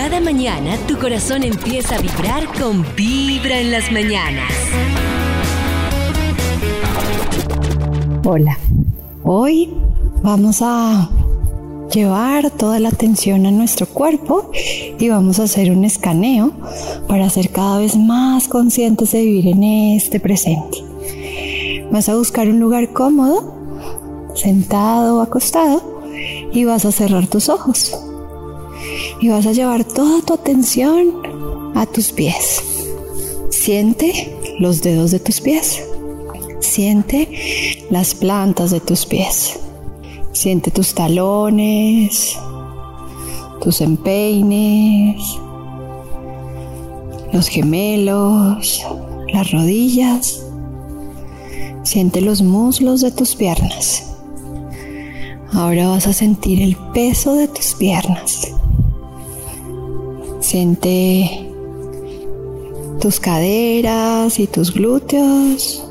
Cada mañana tu corazón empieza a vibrar con Vibra en las mañanas. Hola, hoy vamos a llevar toda la atención a nuestro cuerpo y vamos a hacer un escaneo para ser cada vez más conscientes de vivir en este presente. Vas a buscar un lugar cómodo, sentado o acostado, y vas a cerrar tus ojos. Y vas a llevar toda tu atención a tus pies. Siente los dedos de tus pies. Siente las plantas de tus pies. Siente tus talones, tus empeines, los gemelos, las rodillas. Siente los muslos de tus piernas. Ahora vas a sentir el peso de tus piernas. Siente tus caderas y tus glúteos.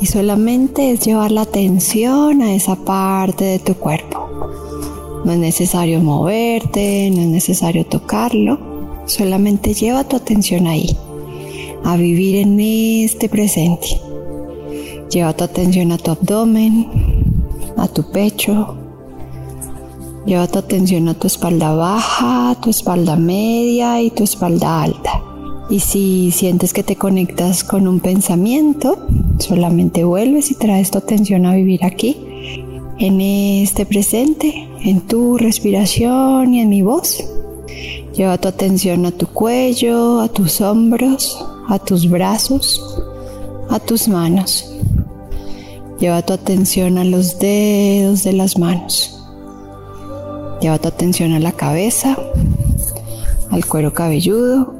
Y solamente es llevar la atención a esa parte de tu cuerpo. No es necesario moverte, no es necesario tocarlo. Solamente lleva tu atención ahí, a vivir en este presente. Lleva tu atención a tu abdomen, a tu pecho. Lleva tu atención a tu espalda baja, tu espalda media y tu espalda alta. Y si sientes que te conectas con un pensamiento, solamente vuelves y traes tu atención a vivir aquí, en este presente, en tu respiración y en mi voz. Lleva tu atención a tu cuello, a tus hombros, a tus brazos, a tus manos. Lleva tu atención a los dedos de las manos. Lleva tu atención a la cabeza, al cuero cabelludo,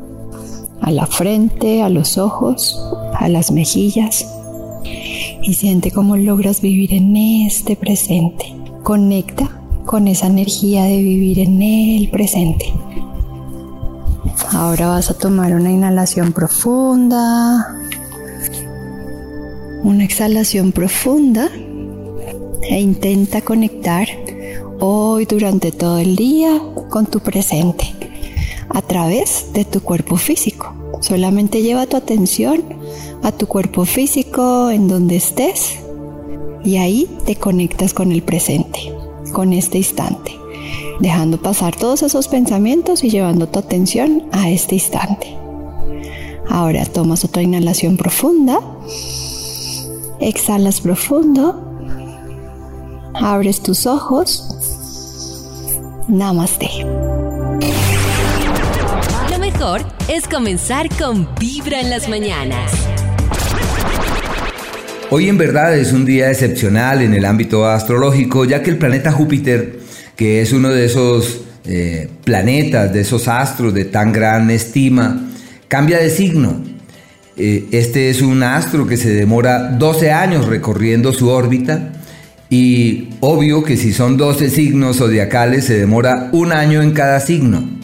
a la frente, a los ojos, a las mejillas. Y siente cómo logras vivir en este presente. Conecta con esa energía de vivir en el presente. Ahora vas a tomar una inhalación profunda una exhalación profunda e intenta conectar hoy durante todo el día con tu presente a través de tu cuerpo físico. Solamente lleva tu atención a tu cuerpo físico en donde estés y ahí te conectas con el presente, con este instante, dejando pasar todos esos pensamientos y llevando tu atención a este instante. Ahora tomas otra inhalación profunda Exhalas profundo. Abres tus ojos. Namaste. Lo mejor es comenzar con Vibra en las mañanas. Hoy en verdad es un día excepcional en el ámbito astrológico, ya que el planeta Júpiter, que es uno de esos eh, planetas, de esos astros de tan gran estima, cambia de signo eh, este es un astro que se demora 12 años recorriendo su órbita y obvio que si son 12 signos zodiacales se demora un año en cada signo.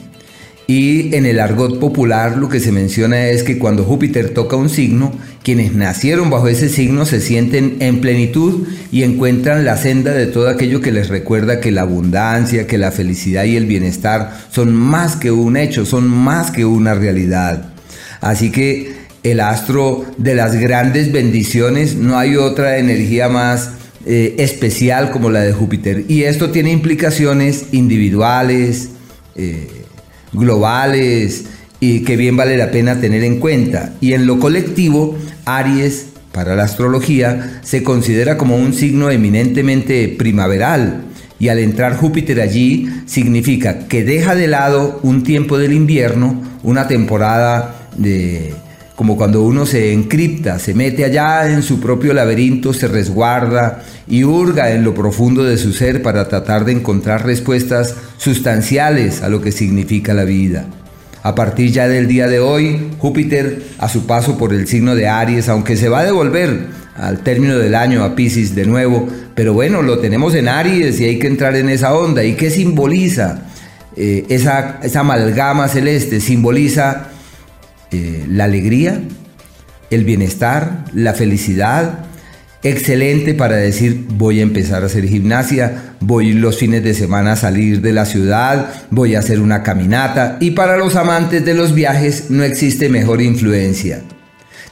Y en el argot popular lo que se menciona es que cuando Júpiter toca un signo, quienes nacieron bajo ese signo se sienten en plenitud y encuentran la senda de todo aquello que les recuerda que la abundancia, que la felicidad y el bienestar son más que un hecho, son más que una realidad. Así que el astro de las grandes bendiciones, no hay otra energía más eh, especial como la de Júpiter. Y esto tiene implicaciones individuales, eh, globales, y que bien vale la pena tener en cuenta. Y en lo colectivo, Aries, para la astrología, se considera como un signo eminentemente primaveral. Y al entrar Júpiter allí significa que deja de lado un tiempo del invierno, una temporada de como cuando uno se encripta, se mete allá en su propio laberinto, se resguarda y hurga en lo profundo de su ser para tratar de encontrar respuestas sustanciales a lo que significa la vida. A partir ya del día de hoy, Júpiter, a su paso por el signo de Aries, aunque se va a devolver al término del año a Pisces de nuevo, pero bueno, lo tenemos en Aries y hay que entrar en esa onda. ¿Y qué simboliza? Eh, esa, esa amalgama celeste simboliza eh, la alegría, el bienestar, la felicidad, excelente para decir voy a empezar a hacer gimnasia, voy los fines de semana a salir de la ciudad, voy a hacer una caminata y para los amantes de los viajes no existe mejor influencia.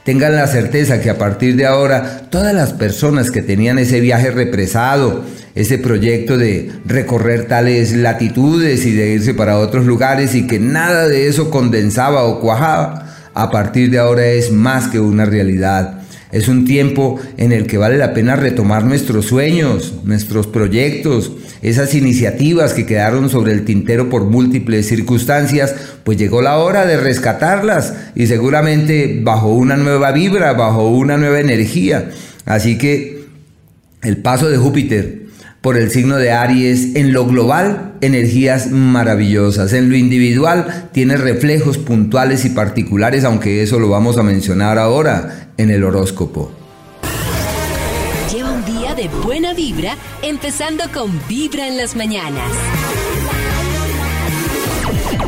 Tengan la certeza que a partir de ahora todas las personas que tenían ese viaje represado, ese proyecto de recorrer tales latitudes y de irse para otros lugares y que nada de eso condensaba o cuajaba, a partir de ahora es más que una realidad es un tiempo en el que vale la pena retomar nuestros sueños, nuestros proyectos, esas iniciativas que quedaron sobre el tintero por múltiples circunstancias, pues llegó la hora de rescatarlas y seguramente bajo una nueva vibra, bajo una nueva energía. Así que el paso de Júpiter por el signo de Aries, en lo global, energías maravillosas. En lo individual, tiene reflejos puntuales y particulares, aunque eso lo vamos a mencionar ahora en el horóscopo. Lleva un día de buena vibra, empezando con Vibra en las mañanas.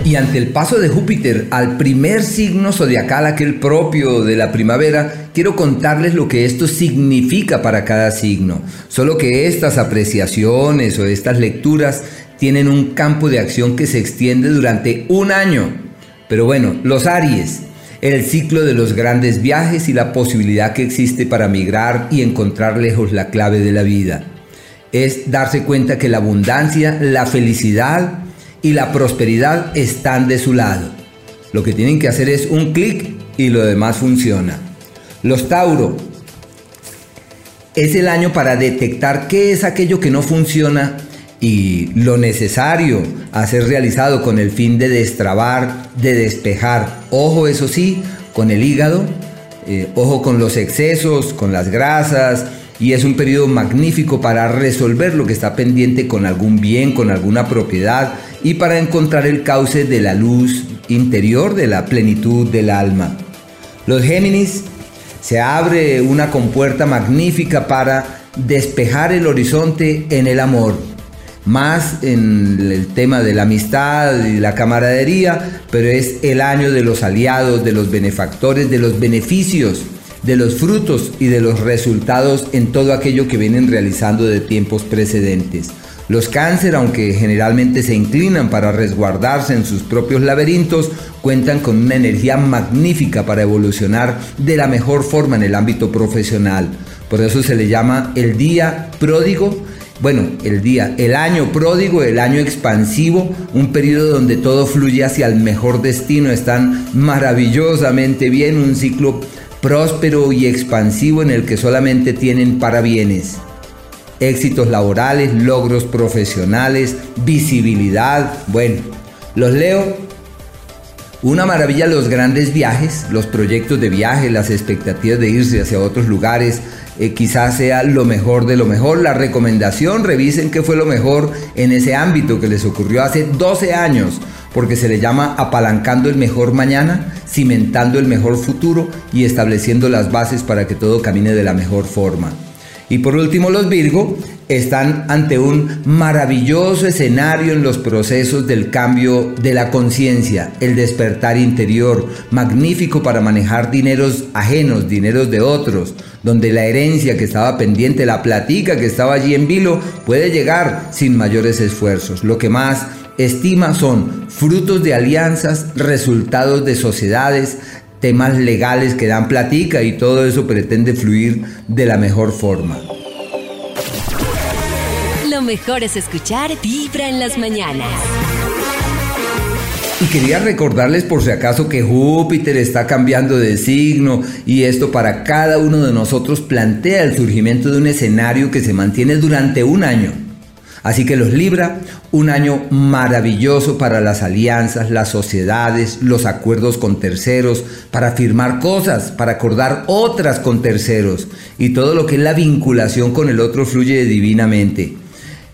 Y ante el paso de Júpiter al primer signo zodiacal, aquel propio de la primavera, quiero contarles lo que esto significa para cada signo. Solo que estas apreciaciones o estas lecturas tienen un campo de acción que se extiende durante un año. Pero bueno, los Aries, el ciclo de los grandes viajes y la posibilidad que existe para migrar y encontrar lejos la clave de la vida. Es darse cuenta que la abundancia, la felicidad, y la prosperidad están de su lado. Lo que tienen que hacer es un clic y lo demás funciona. Los Tauro. Es el año para detectar qué es aquello que no funciona y lo necesario a ser realizado con el fin de destrabar, de despejar. Ojo, eso sí, con el hígado, eh, ojo con los excesos, con las grasas, y es un periodo magnífico para resolver lo que está pendiente con algún bien, con alguna propiedad y para encontrar el cauce de la luz interior, de la plenitud del alma. Los Géminis se abre una compuerta magnífica para despejar el horizonte en el amor, más en el tema de la amistad y la camaradería, pero es el año de los aliados, de los benefactores, de los beneficios de los frutos y de los resultados en todo aquello que vienen realizando de tiempos precedentes. Los cáncer, aunque generalmente se inclinan para resguardarse en sus propios laberintos, cuentan con una energía magnífica para evolucionar de la mejor forma en el ámbito profesional. Por eso se le llama el día pródigo bueno, el día, el año pródigo, el año expansivo, un periodo donde todo fluye hacia el mejor destino, están maravillosamente bien, un ciclo próspero y expansivo en el que solamente tienen parabienes. Éxitos laborales, logros profesionales, visibilidad. Bueno, los leo. Una maravilla los grandes viajes, los proyectos de viaje, las expectativas de irse hacia otros lugares, eh, quizás sea lo mejor de lo mejor. La recomendación, revisen qué fue lo mejor en ese ámbito que les ocurrió hace 12 años porque se le llama apalancando el mejor mañana, cimentando el mejor futuro y estableciendo las bases para que todo camine de la mejor forma. Y por último, los Virgo están ante un maravilloso escenario en los procesos del cambio de la conciencia, el despertar interior, magnífico para manejar dineros ajenos, dineros de otros, donde la herencia que estaba pendiente, la platica que estaba allí en vilo, puede llegar sin mayores esfuerzos. Lo que más estima son frutos de alianzas, resultados de sociedades, temas legales que dan platica y todo eso pretende fluir de la mejor forma. Lo mejor es escuchar Vibra en las mañanas. Y quería recordarles por si acaso que Júpiter está cambiando de signo y esto para cada uno de nosotros plantea el surgimiento de un escenario que se mantiene durante un año Así que los Libra, un año maravilloso para las alianzas, las sociedades, los acuerdos con terceros, para firmar cosas, para acordar otras con terceros. Y todo lo que es la vinculación con el otro fluye divinamente.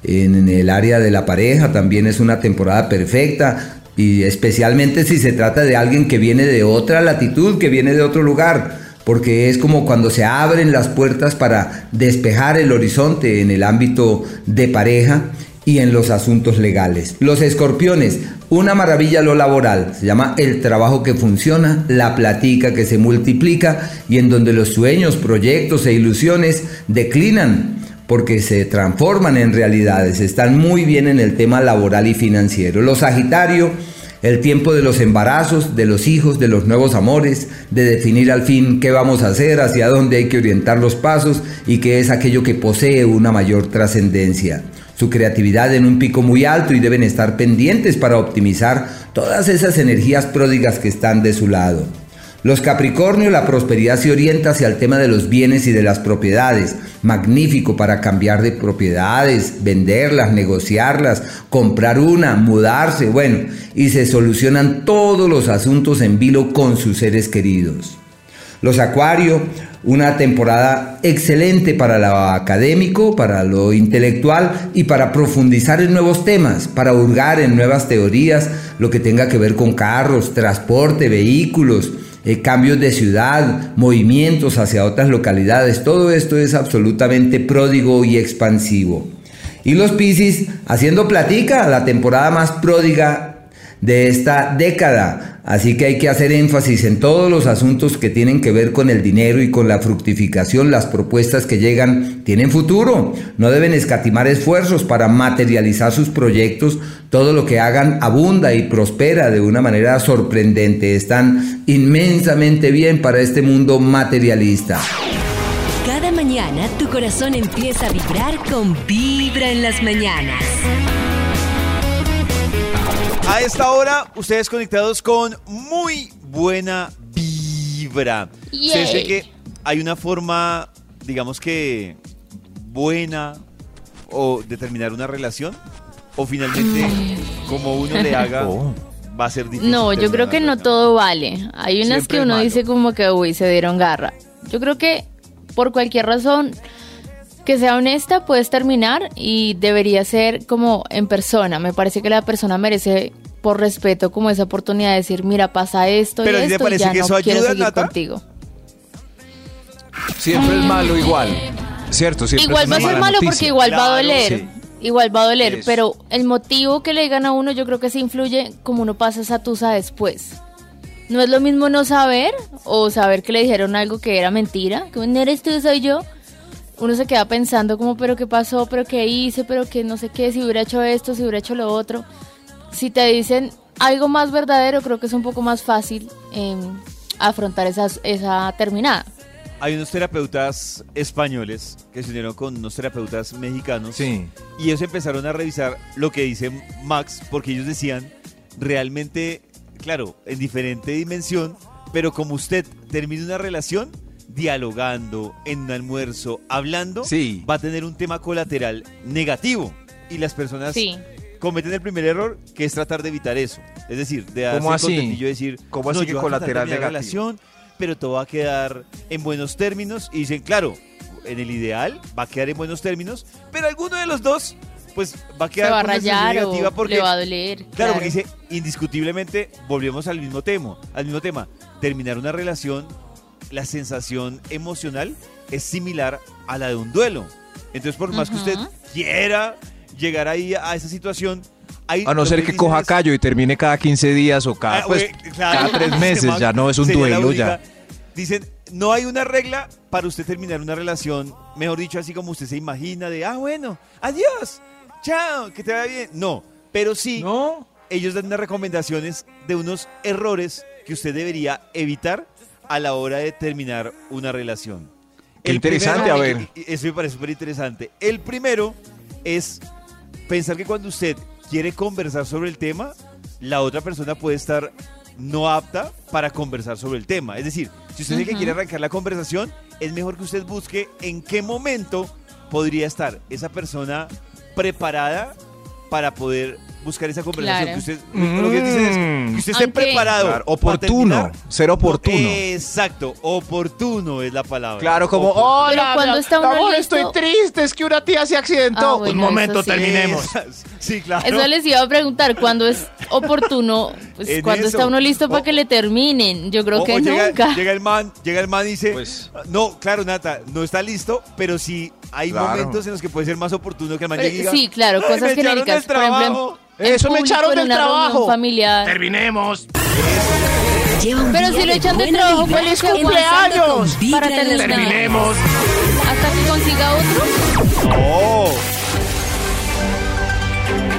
En el área de la pareja también es una temporada perfecta y especialmente si se trata de alguien que viene de otra latitud, que viene de otro lugar porque es como cuando se abren las puertas para despejar el horizonte en el ámbito de pareja y en los asuntos legales. Los escorpiones, una maravilla lo laboral, se llama el trabajo que funciona, la platica que se multiplica y en donde los sueños, proyectos e ilusiones declinan porque se transforman en realidades, están muy bien en el tema laboral y financiero. Los Sagitario, el tiempo de los embarazos, de los hijos, de los nuevos amores, de definir al fin qué vamos a hacer, hacia dónde hay que orientar los pasos y qué es aquello que posee una mayor trascendencia su creatividad en un pico muy alto y deben estar pendientes para optimizar todas esas energías pródigas que están de su lado. Los Capricornio, la prosperidad se orienta hacia el tema de los bienes y de las propiedades. Magnífico para cambiar de propiedades, venderlas, negociarlas, comprar una, mudarse, bueno, y se solucionan todos los asuntos en vilo con sus seres queridos. Los Acuario, una temporada excelente para lo académico, para lo intelectual y para profundizar en nuevos temas, para hurgar en nuevas teorías, lo que tenga que ver con carros, transporte, vehículos, eh, cambios de ciudad, movimientos hacia otras localidades. Todo esto es absolutamente pródigo y expansivo. Y los Piscis haciendo platica, la temporada más pródiga de esta década. Así que hay que hacer énfasis en todos los asuntos que tienen que ver con el dinero y con la fructificación. Las propuestas que llegan tienen futuro. No deben escatimar esfuerzos para materializar sus proyectos. Todo lo que hagan abunda y prospera de una manera sorprendente. Están inmensamente bien para este mundo materialista. Cada mañana tu corazón empieza a vibrar con Vibra en las mañanas. A esta hora, ustedes conectados con muy buena vibra. Ustedes ven que hay una forma, digamos que buena o de terminar una relación o finalmente como uno le haga Oh. va a ser difícil. No, yo creo que no todo vale. Hay unas Siempre que uno malo. dice como que, uy, se dieron garra. Yo creo que por cualquier razón que sea honesta puedes terminar y debería ser como en persona. Me parece que la persona merece por respeto como esa oportunidad de decir, mira, pasa esto Pero y ¿a ti te esto y parece ya que no eso quiero ayuda, seguir Nata? contigo. Siempre es malo igual. ¿Cierto? Siempre Igual es va una a ser mala malo noticia. porque igual va a Claro, doler. sí. Igual va a doler, Eso. pero el motivo que le digan a uno yo creo que sí influye como uno pasa esa tusa después. No es lo mismo no saber o saber que le dijeron algo que era mentira, que no eres tú, soy yo. Uno se queda pensando como, pero qué pasó, pero qué hice, pero que no sé qué, si hubiera hecho esto, si hubiera hecho lo otro. Si te dicen algo más verdadero, creo que es un poco más fácil em, afrontar esas, esa terminada. Hay unos terapeutas españoles que se unieron con unos terapeutas mexicanos Sí. y ellos empezaron a revisar lo que dice Max porque ellos decían realmente, claro, en diferente dimensión, pero como usted termina una relación dialogando en un almuerzo, hablando, Sí. va a tener un tema colateral negativo y las personas Sí. cometen el primer error que es tratar de evitar eso. Es decir, de ¿Cómo hacer así? contentillo y decir, ¿Cómo así no, que yo voy a tratar de colateral negativo? relación, pero todo va a quedar en buenos términos y dicen, claro, en el ideal va a quedar en buenos términos, pero alguno de los dos pues va a quedar va a rayar negativa porque le va a doler. Claro, porque dice, indiscutiblemente, volvemos al mismo tema, al mismo tema. Terminar una relación, la sensación emocional es similar a la de un duelo. Entonces, por más que usted quiera llegar ahí a esa situación, hay A no ser que coja es- callo y termine cada 15 días o cada, Ah, pues, claro, cada tres ese meses, man ya no es un duelo única. ya. Dicen, no hay una regla para usted terminar una relación, mejor dicho, así como usted se imagina de, ah, bueno, adiós, chao, que te vaya bien. No, pero sí, ¿No? ellos dan unas recomendaciones de unos errores que usted debería evitar a la hora de terminar una relación. Qué interesante, primero- a ver. Eso me parece súper interesante. El primero es pensar que cuando usted quiere conversar sobre el tema, la otra persona puede estar no apta para conversar sobre el tema. Es decir, si usted es el que quiere arrancar la conversación, es mejor que usted busque en qué momento podría estar esa persona preparada para poder buscar esa conversación. Claro. Que usted, lo que dicen es que usted esté Aunque- preparado. Claro, para oportuno, terminar. ser oportuno. Exacto, oportuno es la palabra. Claro, como, Oportuno. hola, Pero cuando mi está uno amor, listo- estoy triste, es que una tía se accidentó. Ah, bueno, Un momento, eso sí. terminemos. Sí, claro. Eso les iba a preguntar, ¿cuándo es oportuno? Pues En cuando eso. está uno listo para O- que le terminen. Yo creo O- que o llega, nunca. llega el man, llega el man y dice, Pues- no, claro, Nata, no está listo, pero si hay Claro. momentos en los que puede ser más oportuno que el man Pero- llegue y diga, sí, claro, "Ay, cosas me echaron genéricas. del Por ejemplo, en- trabajo". en Eso me público, echaron en del una reunión trabajo. familiar. Terminemos. Lleva un Pero día si lo de echan del buena trabajo, vibra, ¿cuál es su empezando cumpleaños? con Vibra Para en terminar. Terminemos. Hasta que consiga otro. Oh,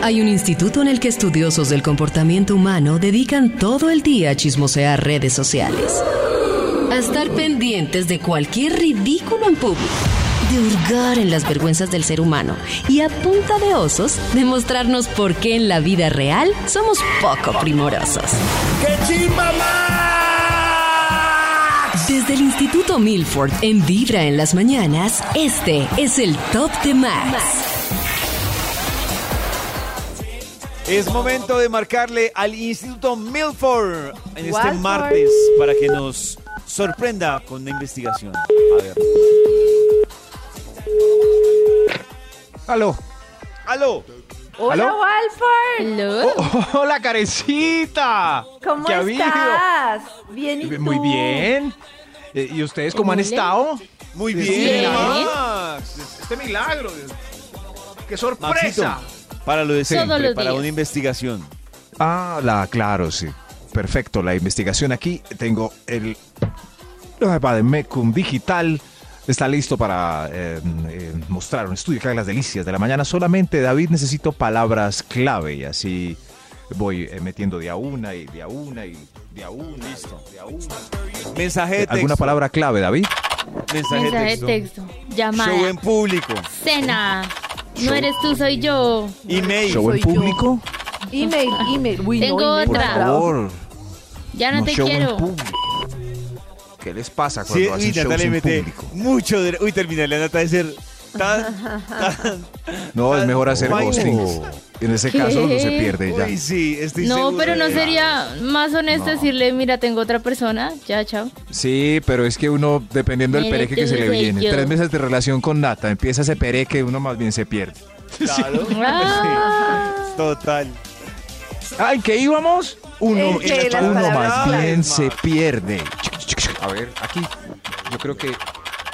Hay un instituto en el que estudiosos del comportamiento humano dedican todo el día a chismosear redes sociales. A estar pendientes de cualquier ridículo en público. De hurgar en las vergüenzas del ser humano. Y a punta de osos, demostrarnos por qué en la vida real somos poco primorosos. Desde el Instituto Milford en Vibra en las mañanas, este es el Top de Max. es momento de marcarle al Instituto Milford en este Walford. martes para que nos sorprenda con una investigación. A ver. Aló. ¡Aló! Hola, ¿Aló? Walford. Hello. Oh, hola, carecita. ¿Cómo estás? Bien, ¿y Muy bien. Eh, ¿Y ustedes cómo han estado? Muy Bien. Este milagro. ¡Qué Maxito, sorpresa! para lo de siempre, para días. una investigación. Ah, la, claro, sí. Perfecto, la investigación aquí. Tengo el de Mecum Digital. Está listo para eh, eh, mostrar un estudio que haga las delicias de la mañana. Solamente, David, necesito palabras clave y así voy eh, metiendo de a una y de a una y de a una. Listo. De a una. Mensaje de texto. ¿Alguna palabra clave, David? Mensaje, Mensaje de texto. Llamada. Show en público. Cena. No eres tú, soy yo. Email. ¿Show en soy yo. público? Email, email. Uy, Tengo no, email, Por otra. bravo. favor. Ya no, te show en quiero. público. ¿Qué les pasa Sí, cuando uy, hacen shows Natalia en mete público? mucho de... Uy, terminé la nota de ser tan... tan No, es mejor hacer Ay, ghosting. no. En ese ¿Qué? caso no se pierde ya. Uy, sí, estoy No, seguro pero no sería más honesto No. decirle, mira, tengo otra persona. Ya, chao. Sí, pero es que uno, dependiendo del pereque que se le viene, yo. tres meses de relación con Nata, empieza ese pereque, uno más bien se pierde. Claro. Ah. Sí, total. Ah, ¿en qué íbamos? Uno, uno más bien se pierde. A ver, aquí yo creo que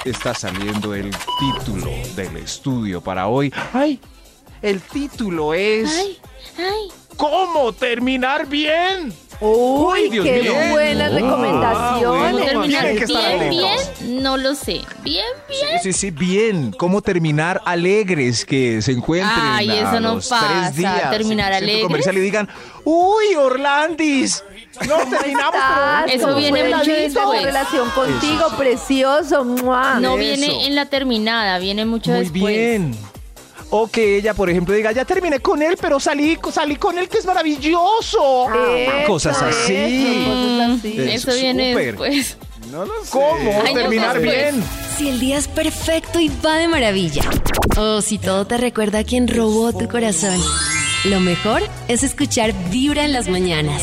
está saliendo el título del estudio para hoy. ¡Ay! El título es Ay, ay. ¿Cómo terminar bien? Uy, Dios qué mío. buenas recomendaciones. bueno, que estar bien, bien, no lo sé. Bien, bien. Sí, sí, sí, bien. ¿Cómo terminar alegres que se encuentren Ay, a eso no los pasa, tres días? terminar alegres. comercial y digan, uy, Orlandis, no terminamos, pero... Eso ¿Cómo viene mucho la vida, después. la relación contigo, Eso precioso. ¡mua! No Eso. viene en la terminada, viene mucho Muy después. bien. O que ella, por ejemplo, diga, ya terminé con él, pero salí, salí con él que es maravilloso. Eso, cosas así. eso, cosas así. Eso viene después. No lo sé. ¿Cómo Años terminar después. bien? Si el día es perfecto y va de maravilla. O si todo te recuerda a quien robó tu corazón. Lo mejor es escuchar Vibra en las mañanas.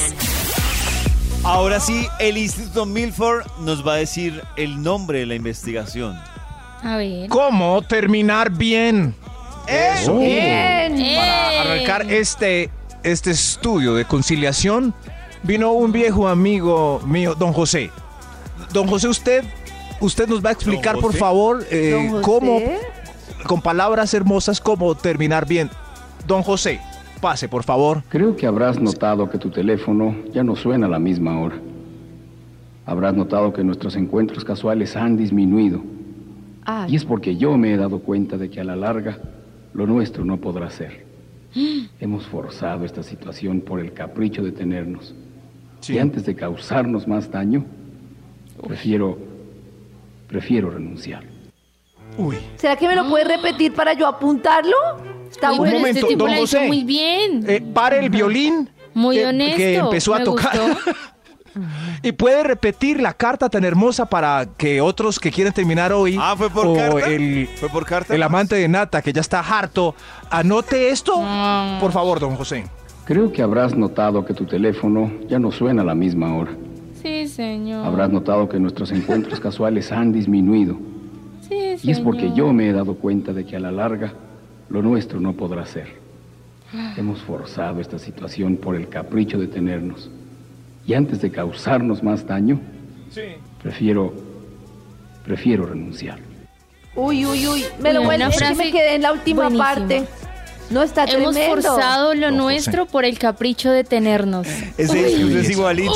Ahora sí, el Instituto Milford nos va a decir el nombre de la investigación. A ver. ¿Cómo terminar bien? Eso. Bien. Para ¡Eh! arrancar este, este estudio de conciliación, vino un viejo amigo mío, don José. Don José, usted, usted nos va a explicar, por favor, eh, cómo, con palabras hermosas, cómo terminar bien. Don José, pase, por favor. Creo que habrás notado que tu teléfono ya no suena a la misma hora. Habrás notado que nuestros encuentros casuales han disminuido. Ay, Y es porque yo me he dado cuenta de que a la larga lo nuestro no podrá ser. Hemos forzado esta situación por el capricho de tenernos. Y antes de causarnos más daño, prefiero, prefiero renunciar. Uy. ¿Será que me lo puedes repetir para yo apuntarlo? Está bueno. momento, este tipo don José. muy bien. Eh, pare el violín. Muy que- honesto. Que empezó a tocar. gustó. y puede repetir la carta tan hermosa para que otros que quieren terminar hoy. Ah, ¿fue por o carta? El, ¿Fue por carta? el amante de Nata, que ya está harto. Anote esto. Por favor, don José. Creo que habrás notado que tu teléfono ya no suena a la misma hora. Sí, señor. Habrás notado que nuestros encuentros casuales han disminuido. Sí, Y es porque señor. yo me he dado cuenta de que a la larga lo nuestro no podrá ser. Hemos forzado esta situación por el capricho de tenernos. Y antes de causarnos más daño, prefiero, prefiero renunciar. Uy, uy, uy. Me lo es que me frase quedé en la última buenísima. parte. No está Hemos tremendo. forzado lo Don nuestro por el capricho de tenernos. Ese es igualito.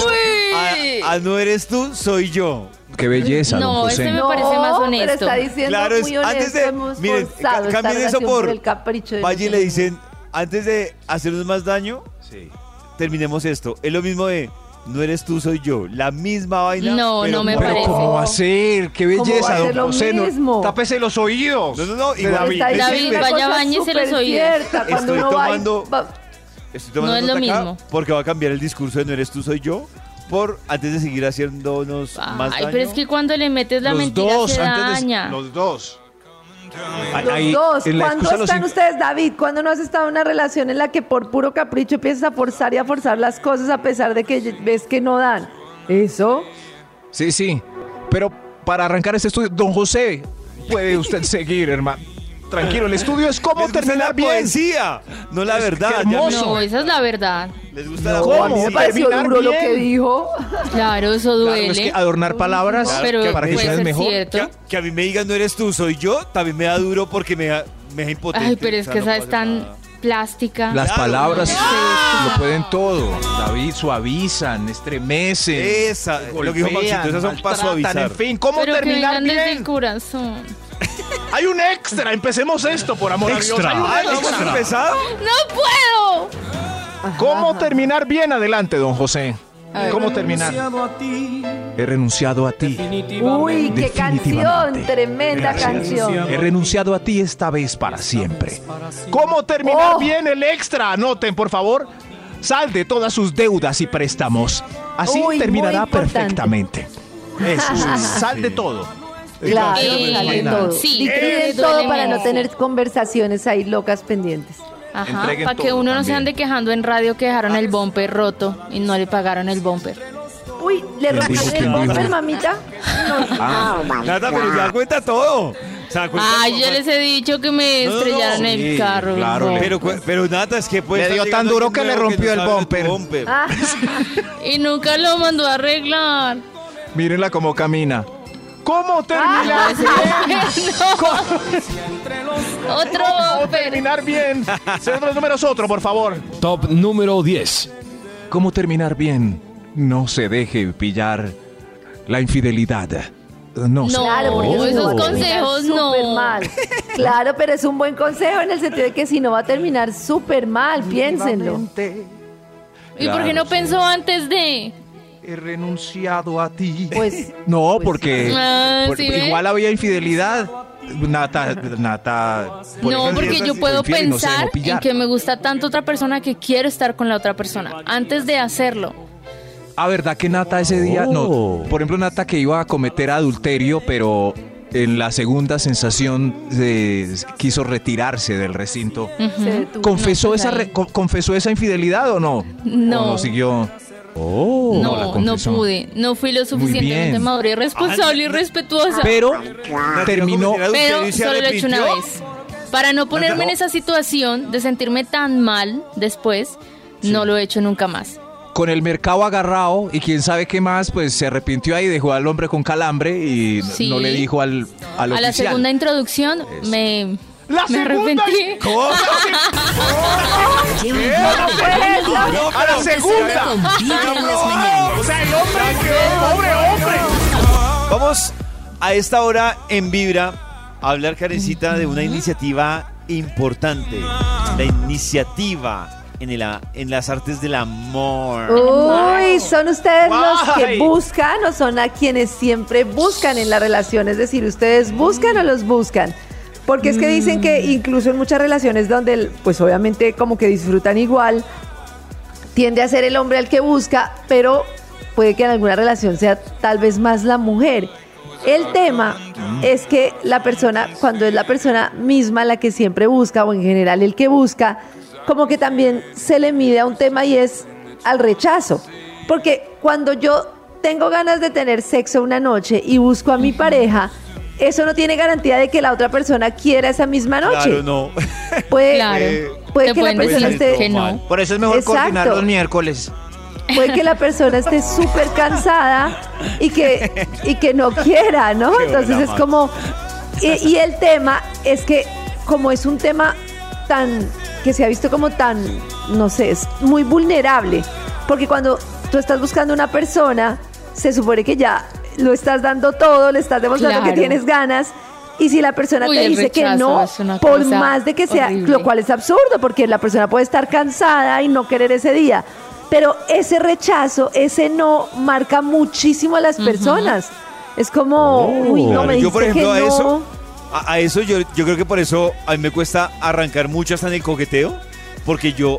A, a no eres tú, soy yo. Qué belleza, No, don ese José. me No, parece más honesto. Pero está diciendo Claro, es muy honesto. antes de. hemos Miren, forzado ca- esta cambien eso por. el capricho de Vayan y los le dicen, antes de hacernos más daño, terminemos esto. Es lo mismo de. No eres tú, soy yo. La misma vaina. No, pero no me Pero parece. ¿cómo va a ser? ¡Qué ¿Cómo belleza, don lo José! No- mismo? tápese los oídos. No, no, no, igual- David. David, vaya, cosa báñese los oídos. Estoy tomando- va- Estoy tomando No es lo mismo. Porque va a cambiar el discurso de no eres tú, soy yo. Por antes de seguir haciéndonos más Ay, pero es que cuando le metes la mentira se daña. los dos. Los dos. ¿Cuándo los están ustedes, David? ¿Cuándo no has estado en una relación en la que por puro capricho empiezas a forzar y a forzar las cosas a pesar de que ves que no dan? ¿Eso? Sí, sí. Pero para arrancar este estudio, don José, puede usted seguir, hermano. Tranquilo, el estudio es cómo Les gusta terminar la bien. poesía, no la Es- verdad. hermoso. No, esa es la verdad. Les gusta la ¿Cómo? A mí me poesía. pareció terminar duro lo bien. que dijo. Claro, eso Claro, duele. es que adornar palabras pero para que puede ser mejor. cierto. Que, a- que a mí me digan no eres tú, soy yo, también me da duro porque me da, me da impotente. Ay, pero es O sea, que no esa puedo es tan nada. plástica. Las Claro. palabras lo pueden todo. David, suavizan, estremecen. Esa, lo que dijo golpean, Maxito, esas son para maltratan, suavizar. En fin, ¿cómo pero que terminar vengan desde el bien? corazón. Hay un extra, empecemos esto, por amor a Dios. Hay un Ay, ¿no hemos extra. empezado? ¡No puedo! ¿Cómo terminar bien? Adelante, don José. ¿Cómo terminar? He renunciado a ti. Uy, qué canción, tremenda canción. He renunciado a ti esta vez para siempre. ¿Cómo terminar Oh. bien el extra? Anoten, por favor. Sal de todas sus deudas y préstamos. Así Uy, terminará perfectamente. Eso, sal de todo. Claro, Eh, sale todo. sí, Liquiden todo para no tener conversaciones ahí locas pendientes. Ajá, Entreguen para que todo uno no se también. ande quejando en radio que dejaron el bumper roto y no le pagaron el bumper. Uy, ¿le ¿Quién dijo? rompieron el ¿Quién dijo? bumper, mamita? Nada, pero se da cuenta todo. Cuenta Ay, todo. yo les he dicho que me No, no, no, estrellaron el sí, carro. claro, no. Pero, cu- pero Nata, es que pues. Le dio tan duro que le rompió el bumper. Ah, Y nunca lo mandó a arreglar. Mírenla cómo camina. ¿Cómo terminar No. Otro ¿Cómo bumper. terminar bien? Señor los números, otro, por favor. Top número 10. ¿Cómo terminar bien? No se deje pillar la infidelidad. No, se- No, claro, porque eso esos va a terminar consejos súper no. mal. Claro, pero es un buen consejo en el sentido de que si no va a terminar súper mal, piénsenlo. ¿Y por qué no pensó antes de? He renunciado a ti. Pues, No, pues, porque Ah, por- ¿sí ve? igual había infidelidad. Nata, Nata. por No, porque yo puedo infiel y no pensar en que me gusta tanto otra persona que quiero estar con la otra persona antes de hacerlo. Ah, ¿verdad que Nata ese día? Oh. No. Por ejemplo, Nata que iba a cometer adulterio, pero en la segunda sensación eh, quiso retirarse del recinto. ¿Confesó, pues esa re- co- ¿Confesó esa infidelidad o no? No. ¿O no siguió? Oh. no la No, pude. No fui lo suficientemente madura y responsable y respetuosa. Pero terminó. ¿cómo Pero solo lo he hecho una vez. Para no ponerme en esa situación de sentirme tan mal después, no lo he hecho nunca más. con el mercado agarrado y quién sabe qué más, pues se arrepintió ahí, dejó al hombre con calambre y Sí. no le dijo al, al A la segunda introducción me, ¡La me segunda! arrepentí. ¿Cómo? ¡A la segunda! O sea, el hombre quedó pobre hombre. Vamos a esta hora en Vibra a hablar, Karencita, de una iniciativa importante. La iniciativa en, el, en las artes del amor. Uy, ¿son ustedes los que buscan o son a quienes siempre buscan en la relación? Es decir, ¿ustedes buscan o los buscan? Porque es que dicen que incluso en muchas relaciones donde, pues obviamente como que disfrutan igual, tiende a ser el hombre al que busca, pero puede que en alguna relación sea tal vez más la mujer. El tema es que la persona, cuando es la persona misma la que siempre busca, o en general el que busca, como que también se le mide a un tema y es al rechazo. Porque cuando yo tengo ganas de tener sexo una noche y busco a mi pareja, eso no tiene garantía de que la otra persona quiera esa misma noche. Claro, no. Puede, Claro. puede Te que la persona esté que no. Por eso es mejor Exacto. coordinar los miércoles. puede que la persona esté súper cansada y que, y que no quiera, ¿no? Qué Entonces es como, Y, y el tema es que como es un tema tan que se ha visto como tan, no sé, es muy vulnerable, porque cuando tú estás buscando una persona, se supone que ya lo estás dando todo, le estás demostrando que tienes ganas. Y si la persona Uy, te dice que no, por más de que sea, horrible. lo cual es absurdo, porque la persona puede estar cansada y no querer ese día. Pero ese rechazo, ese no, marca muchísimo a las personas. Es como, uy, no me Oh. Yo, por dice ejemplo, que a no. eso, a, a eso yo, yo creo que por eso a mí me cuesta arrancar mucho hasta en el coqueteo, porque yo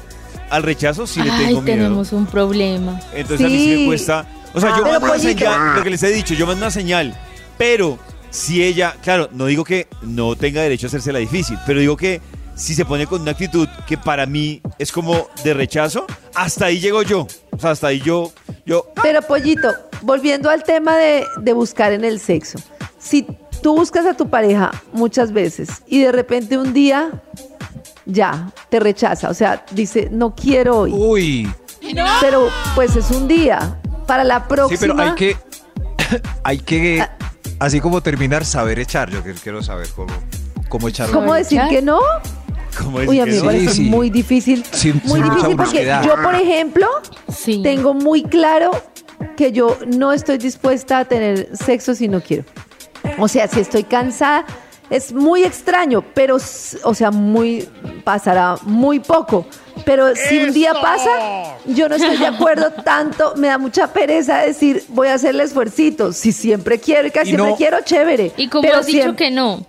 al rechazo sí le Ay, tengo miedo. tenemos un problema. Entonces a mí Sí. me cuesta. O sea, Ah, yo pero mando una pollito. señal, lo que les he dicho, yo mando una señal. Pero si ella, claro, no digo que no tenga derecho a hacerse la difícil, pero digo que si se pone con una actitud que para mí es como de rechazo, hasta ahí llego yo. O sea, hasta ahí yo, yo, Pero Pollito, volviendo al tema de, de buscar en el sexo. Si tú buscas a tu pareja muchas veces y de repente un día ya te rechaza, o sea, dice, no quiero hoy, Uy, pero pues es un día. Para la sí, próxima, pero hay que, hay que, así como terminar, saber echar. Yo que- quiero saber cómo, cómo echar. ¿cómo ¿Cómo decir echar? que no? Uy, a que mí me parece sí. muy difícil. Sin- muy difícil porque yo, por ejemplo, Sí. tengo muy claro que yo no estoy dispuesta a tener sexo si no quiero. O sea, si estoy cansada, es muy extraño, pero, s- o sea, muy, pasará muy poco. Pero si un día pasa, yo no estoy de acuerdo tanto, me da mucha pereza decir, voy a hacer el esfuercito. Si siempre quiero y casi no- siempre quiero, chévere. ¿Y como pero has dicho siempre- que no?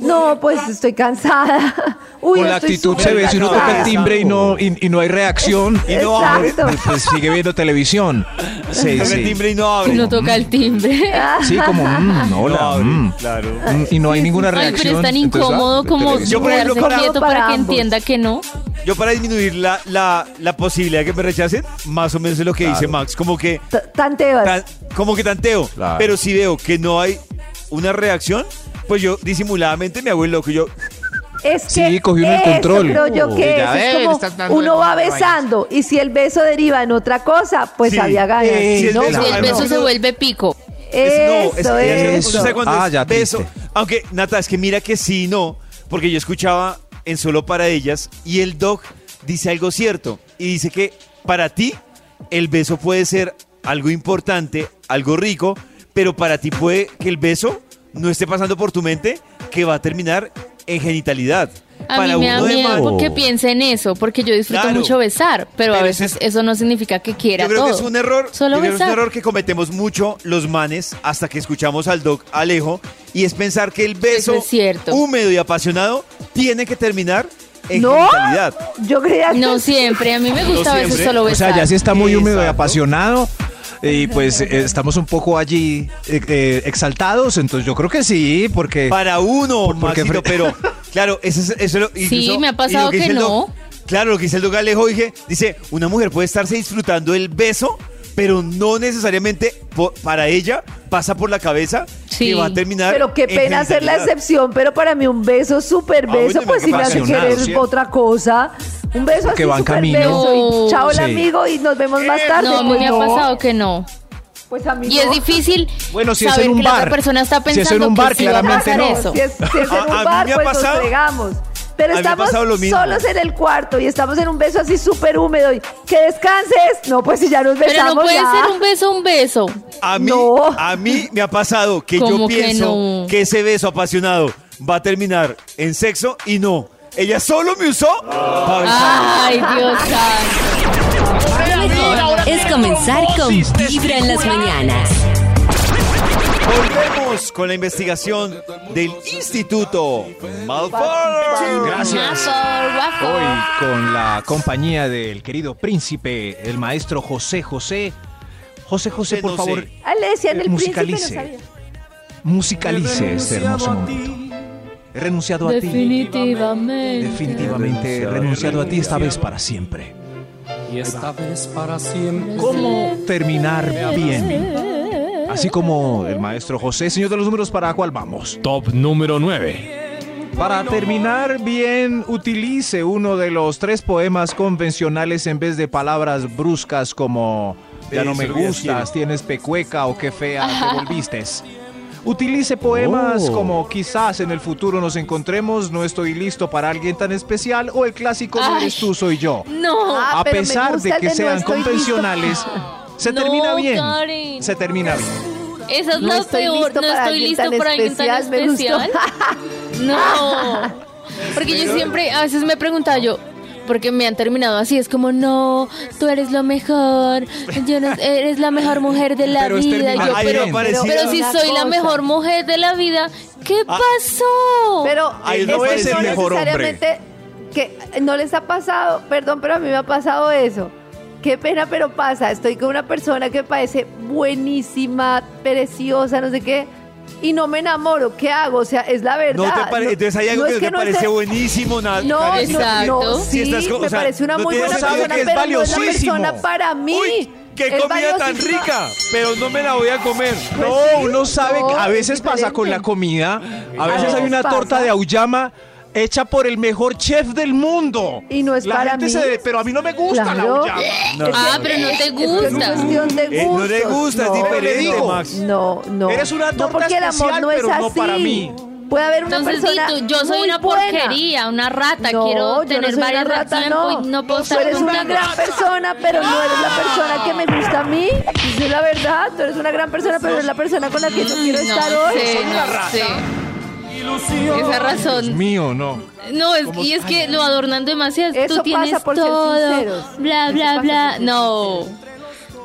No, pues estoy cansada. Uy, Con la estoy actitud se ve si uno toca el timbre y no, y, y no hay reacción. Y no abre. Exacto. Pues sigue viendo televisión. Sí, Toca el timbre y no abre. No toca el timbre. Sí, como, mm, No hola. abre, mm, claro. y no hay ninguna Ay, reacción. pero es tan Entonces, ah, incómodo como televisión. Yo, por ejemplo, para- quieto para para que entienda que no. Yo para disminuir la, la, la posibilidad de que me rechacen, más o menos es lo que dice Max, como que T- Tanteas. tan- como que tanteo, Claro. pero si veo que no hay una reacción, pues yo disimuladamente me hago el loco y yo, Es Sí, que cogió uno el eso control. creo yo que es, como uno va besando y si el beso deriva en otra cosa, pues Sí. había ganas. Eh, Si sí, el beso se vuelve pico. es, no, eso es, es. uno sabe cuando Ah, es ya, beso. triste. Aunque, Nata, es que mira que sí, no, porque yo escuchaba en Solo para Ellas y el doc dice algo cierto y dice que para ti el beso puede ser algo importante, algo rico, pero para ti puede que el beso no esté pasando por tu mente que va a terminar en genitalidad. A para mí me da miedo man- que piense en eso, porque yo disfruto Claro. mucho besar, pero, a veces es- eso no significa que quiera Yo creo todo. que es un error. Solo yo creo que es un besar. error que cometemos mucho los manes hasta que escuchamos al doc Alejo y es pensar que el beso Eso es cierto. húmedo y apasionado tiene que terminar en No, genitalidad. yo creía que No siempre, a mí me gusta a veces solo O besar. sea, ya sí está muy húmedo y apasionado. Y pues eh, estamos un poco allí eh, eh, exaltados, entonces yo creo que sí, porque Para uno, Por- porque Maxito, pero claro, eso es, eso lo- Sí, incluso- me ha pasado que no. claro, lo que dice el doc Alejo, dije, dice, una mujer puede estarse disfrutando el beso, pero no necesariamente para ella pasa por la cabeza Sí. que va a terminar Pero qué en pena hacer la excepción, pero para mí un beso, súper Ah, beso, bueno, pues me si me hace querer sí. otra cosa. Un beso así, van súper camino. beso y chao el Sí. amigo y nos vemos más tarde. No, a mí pues me ha no. pasado que no. Pues a mí Y no. es difícil Bueno, si es saber en un que la bar. otra persona está Si es en pensando un bar, que a claramente no. eso. Si es, si es en A- a un mí bar, me ha pues pasado- nos fregamos. Pero a ha estamos solos en el cuarto y estamos en un beso así súper húmedo y que descanses. No, pues si ya nos Pero besamos no puede ya. ser un beso, un beso. A mí, No. a mí me ha pasado que yo ¿Cómo que pienso no? que ese beso apasionado va a terminar en sexo y no. Ella solo me usó para. Ay, Dios santo. Lo mejor es comenzar con Vibra en las mañanas. Volvemos con la investigación del Instituto Malfoy. gracias. Hoy con la compañía del querido príncipe, el maestro José José. José José, por favor, sé. Ah, le decían el príncipe, no musicalice. musicalice este hermoso momento. He renunciado a ti. Definitivamente. Definitivamente he renunciado a ti esta vez para siempre. Y esta vez para siempre. ¿Cómo terminar bien? Así como el maestro José, señor de los números, ¿para cuál vamos? Top número 9. Para terminar bien, utilice uno de los tres poemas convencionales en vez de palabras bruscas como ya no me gustas, tienes pecueca o qué fea te volvistes. Utilice poemas Oh. como quizás en el futuro nos encontremos, no estoy listo para alguien tan especial o el clásico no eres tú, soy yo. No. Ah, a pesar de que de sean convencionales, se No, termina bien. Se termina bien. Esa es No la estoy peor. listo no para estoy alguien listo tan para alguien tan especial. No. Porque yo siempre, a veces me preguntaba yo, porque me han terminado así, es como, no, tú eres lo mejor, yo no- eres la mejor mujer de la Pero vida. Yo, Ay, pero, no parecía- pero si soy la mejor mujer de la vida, ¿qué Ah. pasó? Pero Ay, no es el no mejor hombre. necesariamente que no les ha pasado, perdón, pero a mí me ha pasado eso. Qué pena, pero pasa. Estoy con una persona que parece buenísima, preciosa, no sé qué, y no me enamoro. ¿Qué hago? O sea, es la verdad. No te pare- No- Entonces hay algo no que, es te no parece buenísimo, nada. No, no, Exacto. no, Si estás con- me o sea, parece una no muy buena persona, que es pero no es la persona para mí. Uy, qué Es comida tan rica, pero no me la voy a comer. Pues No, sí, uno sabe, no, que a es veces pasa con la comida, a veces veces hay una pasa. torta de auyama hecha por el mejor chef del mundo. Y no es la para gente mí. se pero a mí no me gusta la Claro. auyama. No. ah, pero no te Es que es gusta. cuestión de Eh, no le gustos. gusta, es No, diferente, digo. Max. No, no. Eres una No, torta porque el amor especial, no es pero así. no para mí. Puede haber una Entonces, persona di tú, yo soy muy una buena. porquería, una rata, No, quiero yo no tener soy una varias rata, ratas no. y no puedo Tú estar eres una gran persona, pero no eres la persona que me gusta a mí. Es la verdad. Tú eres una gran persona, pero eres la persona con la que yo quiero No estar hoy. sé, no sé. Esa Dios razón. mío, no. No, es, y es que lo adornan demasiado. Eso Tú tienes pasa por ser todo. sinceros. Bla, Eso bla, pasa bla. por ser No.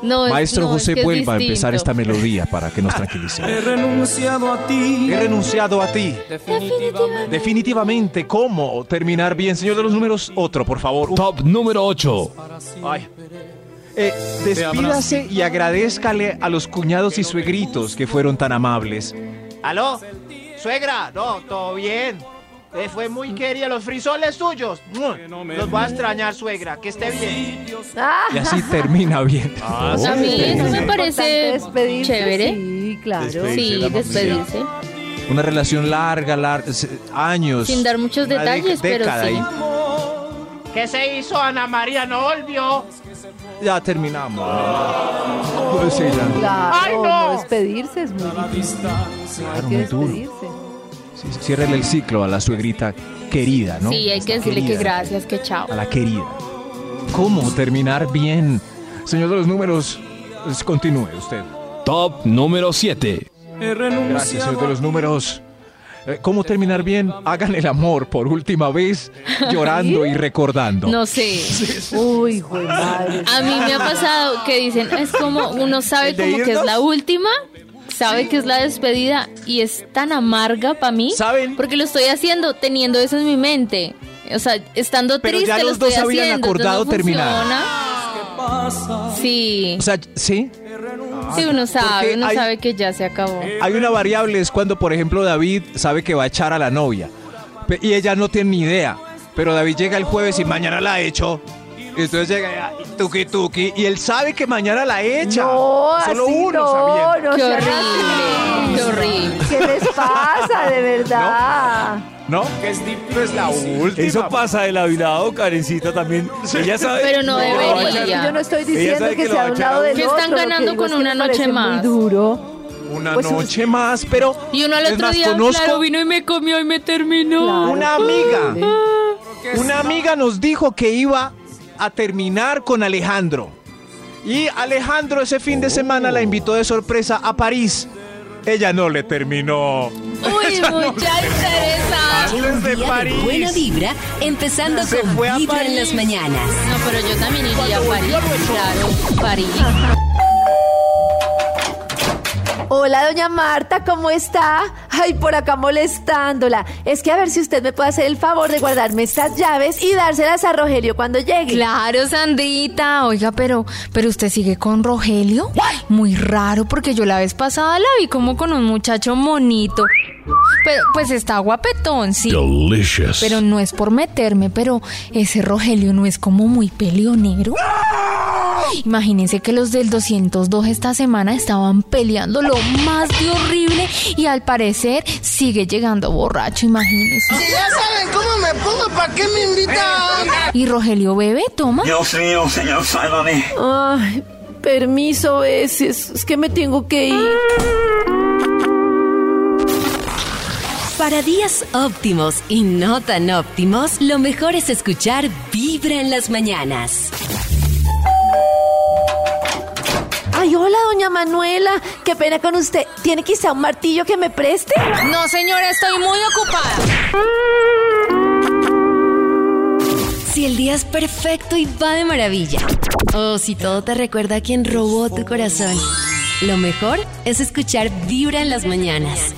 No, es- Maestro no, es José, que es vuelva a empezar distinto. esta melodía para que nos tranquilicemos. He renunciado a ti. He renunciado a ti. Definitivamente. Definitivamente, ¿cómo terminar bien? Señor de los números, otro, por favor. Top número 8. Ay. Eh, despídase y agradezcale a los cuñados y suegritos que fueron tan amables. ¿Aló? Suegra, no, todo bien. Eh, fue muy querida los frisoles tuyos. Los voy a extrañar, suegra. Que esté bien. Ah, Y así termina bien. A mí eso me parece chévere. Sí, claro. Despedirse. Sí, despedirse. Una relación larga, larga, años. Sin dar muchos detalles, pero sí. ahí. ¿Qué se hizo, Ana María? ¿No volvió? Ya terminamos. Pues sí, ya. Claro, ¡Ay, no! despedirse es muy difícil. Hay que muy duro. despedirse. Sí, ciérrele el ciclo a la suegrita querida, ¿no? Sí, hay que decirle que Querida. gracias, que chao. A la querida. ¿Cómo terminar bien? Señor de los números, pues, continúe usted. Top número 7. He Gracias, señor de los números. Eh, ¿Cómo terminar bien? Hagan el amor por última vez, llorando y recordando. No sé. Uy, madre. A mí me ha pasado que dicen, es como uno sabe ¿El de como que es la última, sabe que es la despedida y es tan amarga para mí. ¿Saben? Porque lo estoy haciendo teniendo eso en mi mente. O sea, estando Pero triste ya lo los dos estoy habían haciendo, acordado no terminar. Sí, O sea, sí. Sí uno sabe, uno hay- sabe que ya se acabó. Hay una variable, es cuando, por ejemplo, David sabe que va a echar a la novia. Y ella no tiene ni idea. Pero David llega el jueves y mañana la echo. Y entonces llega y tuki tuki. Y él sabe que mañana la echa. No, Solo así uno no, sabiendo. no Qué horrible, qué horrible. ¿Qué les pasa, de verdad? ¿No? No es la última. Eso pasa de lado Karencita también. Ella sabe. Pero no que debería. Yo no estoy diciendo que que sea de un lado a del ¿Qué otro. están que ganando con es que una noche más? Muy duro. Una Pues, noche más, pero. Y uno al es otro más, día, conozco claro, vino y me comió y me terminó. Claro, Una amiga. Una amiga nos dijo que iba a terminar con Alejandro. Y Alejandro ese fin de semana la invitó de sorpresa a París. Ella no le terminó. Uy, mucha interesa. Lleva un de día de París. buena vibra, empezando Se con fue a Vibra en París. las mañanas. No, pero yo también iría a París. Claro, París. Hola, doña Marta, ¿cómo está? Ay, por acá molestándola. Es que a ver si usted me puede hacer el favor de guardarme estas llaves y dárselas a Rogelio cuando llegue. Claro, Sandrita. Oiga, pero, pero usted sigue con Rogelio. Muy raro, porque yo la vez pasada la vi como con un muchacho monito. Pero, pues está guapetón, sí. Delicious. Pero no es por meterme, pero ese Rogelio no es como muy peleonero. Imagínense que los del 202 esta semana estaban peleando lo más de horrible y al parecer sigue llegando borracho, imagínense. Ya saben cómo me pongo, ¿para qué me invitan? Y Rogelio bebe, toma. Dios mío, señor, sálvame. Ay, permiso, veces. Es que me tengo que ir. Para días óptimos y no tan óptimos, lo mejor es escuchar Vibra en las mañanas. Ay, hola, doña Manuela. Qué pena con usted. ¿Tiene quizá un martillo que me preste? No, señora, estoy muy ocupada. Si el día es perfecto y va de maravilla. O si todo te recuerda a quien robó tu corazón. Lo mejor es escuchar Vibra en las mañanas.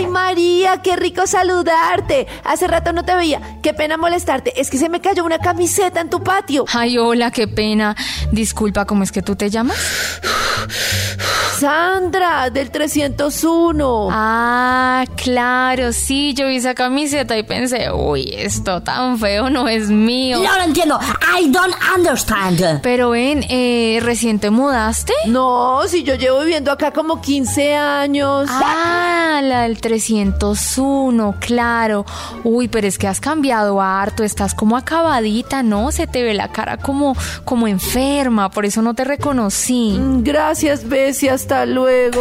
Ay, María, qué rico saludarte. Hace rato no te veía. Qué pena molestarte. Es que se me cayó una camiseta en tu patio. Ay, hola, qué pena. Disculpa, ¿cómo es que tú te llamas? Sandra, del 301. Ah, claro, sí, yo vi esa camiseta y pensé, uy, esto tan feo no es mío. No lo entiendo. I don't understand. Pero ven, eh, ¿recién te mudaste? No, si yo llevo viviendo acá como 15 años. Ah, la del 301, claro. Uy, pero es que has cambiado harto, estás como acabadita, ¿no? Se te ve la cara como, como enferma, por eso no te reconocí. Mm, Gracias, Bessie. Hasta luego.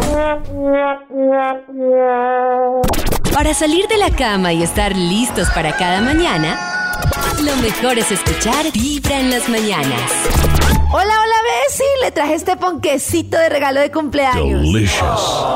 Para salir de la cama y estar listos para cada mañana, lo mejor es escuchar Vibra en las mañanas. Hola, hola, Bessie. Le traje este ponquecito de regalo de cumpleaños.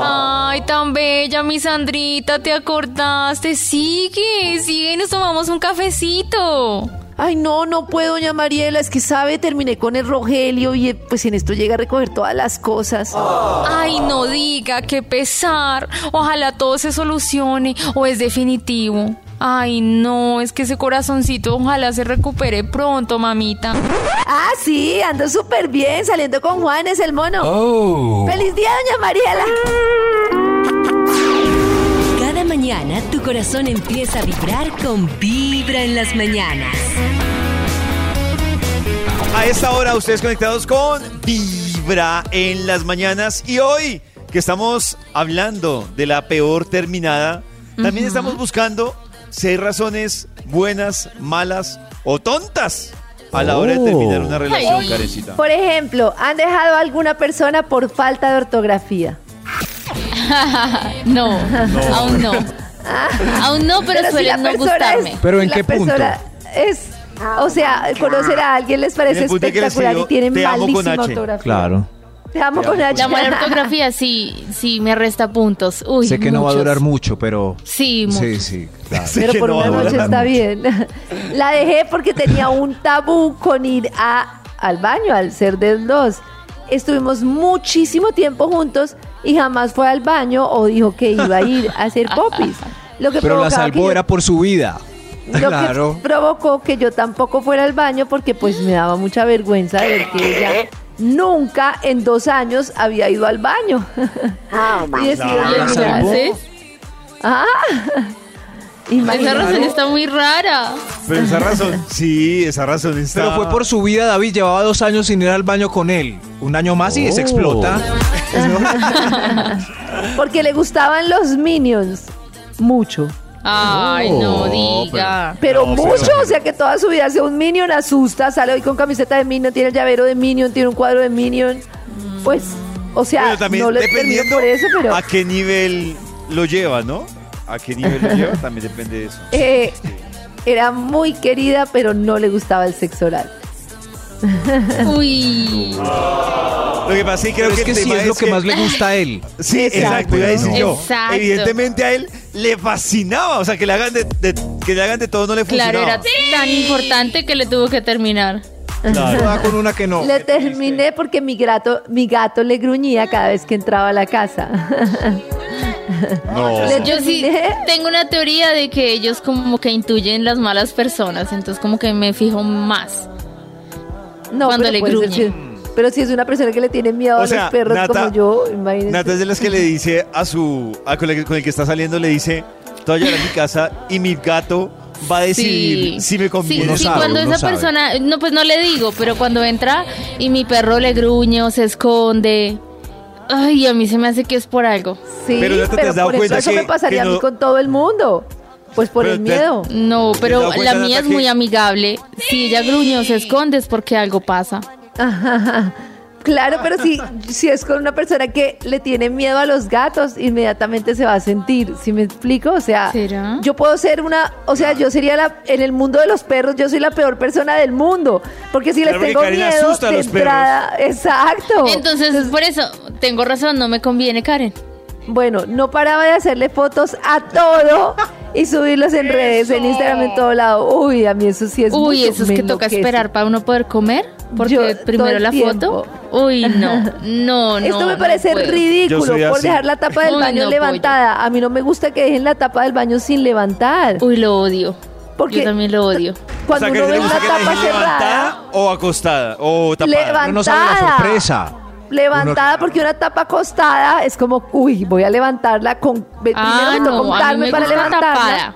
Ay, tan bella, mi Sandrita, te acordaste. Sigue, sigue y nos tomamos un cafecito. Ay, no, no puedo, doña Mariela. Es que sabe, terminé con el Rogelio y eh, pues en esto llega a recoger todas las cosas. Ay, no diga, qué pesar. Ojalá todo se solucione o es definitivo. Ay, no, es que ese corazoncito ojalá se recupere pronto, mamita. Ah, sí, ando súper bien saliendo con Juan, es el mono. Oh. ¡Feliz día, doña Mariela! Cada mañana corazón empieza a vibrar con Vibra en las mañanas. A esta hora ustedes conectados con Vibra en las mañanas y hoy que estamos hablando de la peor terminada, también estamos buscando hay razones buenas, malas o tontas a la hora de terminar una relación, Ay. carecita. Por ejemplo, ¿han dejado a alguna persona por falta de ortografía? no, aún no. Aún no, pero, si suele la no gustarme. es- ¿Pero en qué punto? Es, o sea, conocer a alguien les parece espectacular y tienen "Te malísima H". ortografía. Claro. Te amo con H. La mala ortografía sí, sí me resta puntos. Uy, sé que no va a durar mucho, pero. Sí, Sí, sí, claro. Sé Pero por no una noche está mucho. bien. La dejé porque tenía un tabú con ir a, al baño, al ser del dos. Estuvimos muchísimo tiempo juntos y jamás fue al baño o dijo que iba a ir a hacer popis. Lo que Pero la salvó yo- era por su vida. Lo Claro. que provocó que yo tampoco fuera al baño porque pues me daba mucha vergüenza de ver que ella nunca en dos años había ido al baño. y decidí God. La salvó. ¿Sí? Ah, Esa razón está muy rara. Pero esa razón, sí, esa razón está... Pero fue por su vida, David. Llevaba dos años sin ir al baño con él. Un año más y se Oh. explota. Porque le gustaban los minions. Mucho. Ay, no diga. Pero No, mucho, pero- o sea que toda su vida sea un minion asusta, sale hoy con camiseta de minion, tiene el llavero de minion, tiene un cuadro de minion. Pues, o sea, Bueno, también no le termino dependiendo por eso, pero a qué nivel lo lleva, ¿no? A qué nivel lo lleva también depende de eso. eh, era muy querida, pero no le gustaba el sexo oral. Uy. Lo que pasa es que creo que, que el sí tema es lo que más le gusta a él. Sí, Exacto. exacto, iba a decir yo. Exacto. Evidentemente a él le fascinaba, o sea, que le hagan de, de- que le hagan de todo no le funcionaba. Claro, era tan importante que le tuvo que terminar. Claro. Con una que no. Le terminé porque mi gato, mi gato le gruñía cada vez que entraba a la casa. No. Yo sí tengo una teoría de que ellos como que intuyen las malas personas, entonces como que me fijo más. No, Cuando le puede ser gruñe. que- pero si es una persona que le tiene miedo O a los perros Nata- como yo, imagínese. Nata es de las que le dice a su. a con, el, con el que está saliendo, le dice: Te voy a llevar a mi casa y mi gato va a decidir si me conviene. Sí, Uno sí, sabe, cuando uno esa sabe. persona, no, pues no le digo, pero cuando entra y mi perro le gruñe o se esconde, ay, a mí se me hace que es por algo. Sí, Pero pero, Nata, ¿te has dado por eso, cuenta eso que- me pasaría a mí no- con todo el mundo. Pues por Pero el miedo. No, ¿Te has pero la mía es muy amigable. Si ella gruñe o se esconde es porque algo pasa. Ajá. Claro, pero si, si es con una persona que le tiene miedo a los gatos, inmediatamente se va a sentir. ¿Sí me explico? O sea, ¿Será? yo puedo ser una, o sea, yo sería la, en el mundo de los perros, yo soy la peor persona del mundo. Porque si Claro, les tengo Karen miedo asusta a los perros. entrada, exacto. Entonces, por eso, tengo razón, no me conviene, Karen. Bueno, no paraba de hacerle fotos a todo y subirlos en redes, en Instagram, en todo lado. Uy, a mí eso sí es Uy, mucho, eso es me que toca enloquece. esperar para uno poder comer. Porque Yo, primero la tiempo. foto. Uy, no, no, no. Esto me no parece ridículo por así. dejar la tapa del Uy, baño no, levantada. A mí no me gusta que dejen la tapa del baño sin levantar. Uy, lo odio. Porque Yo también lo odio. cuando o sea, que uno ve la tapa cerrada, levantada o acostada o tapada. Levantada. Pero no sabe la sorpresa. Levantada porque una tapa acostada es como, uy, voy a levantarla con... Primero Ah, me no, untarme me para levantarla. tapada.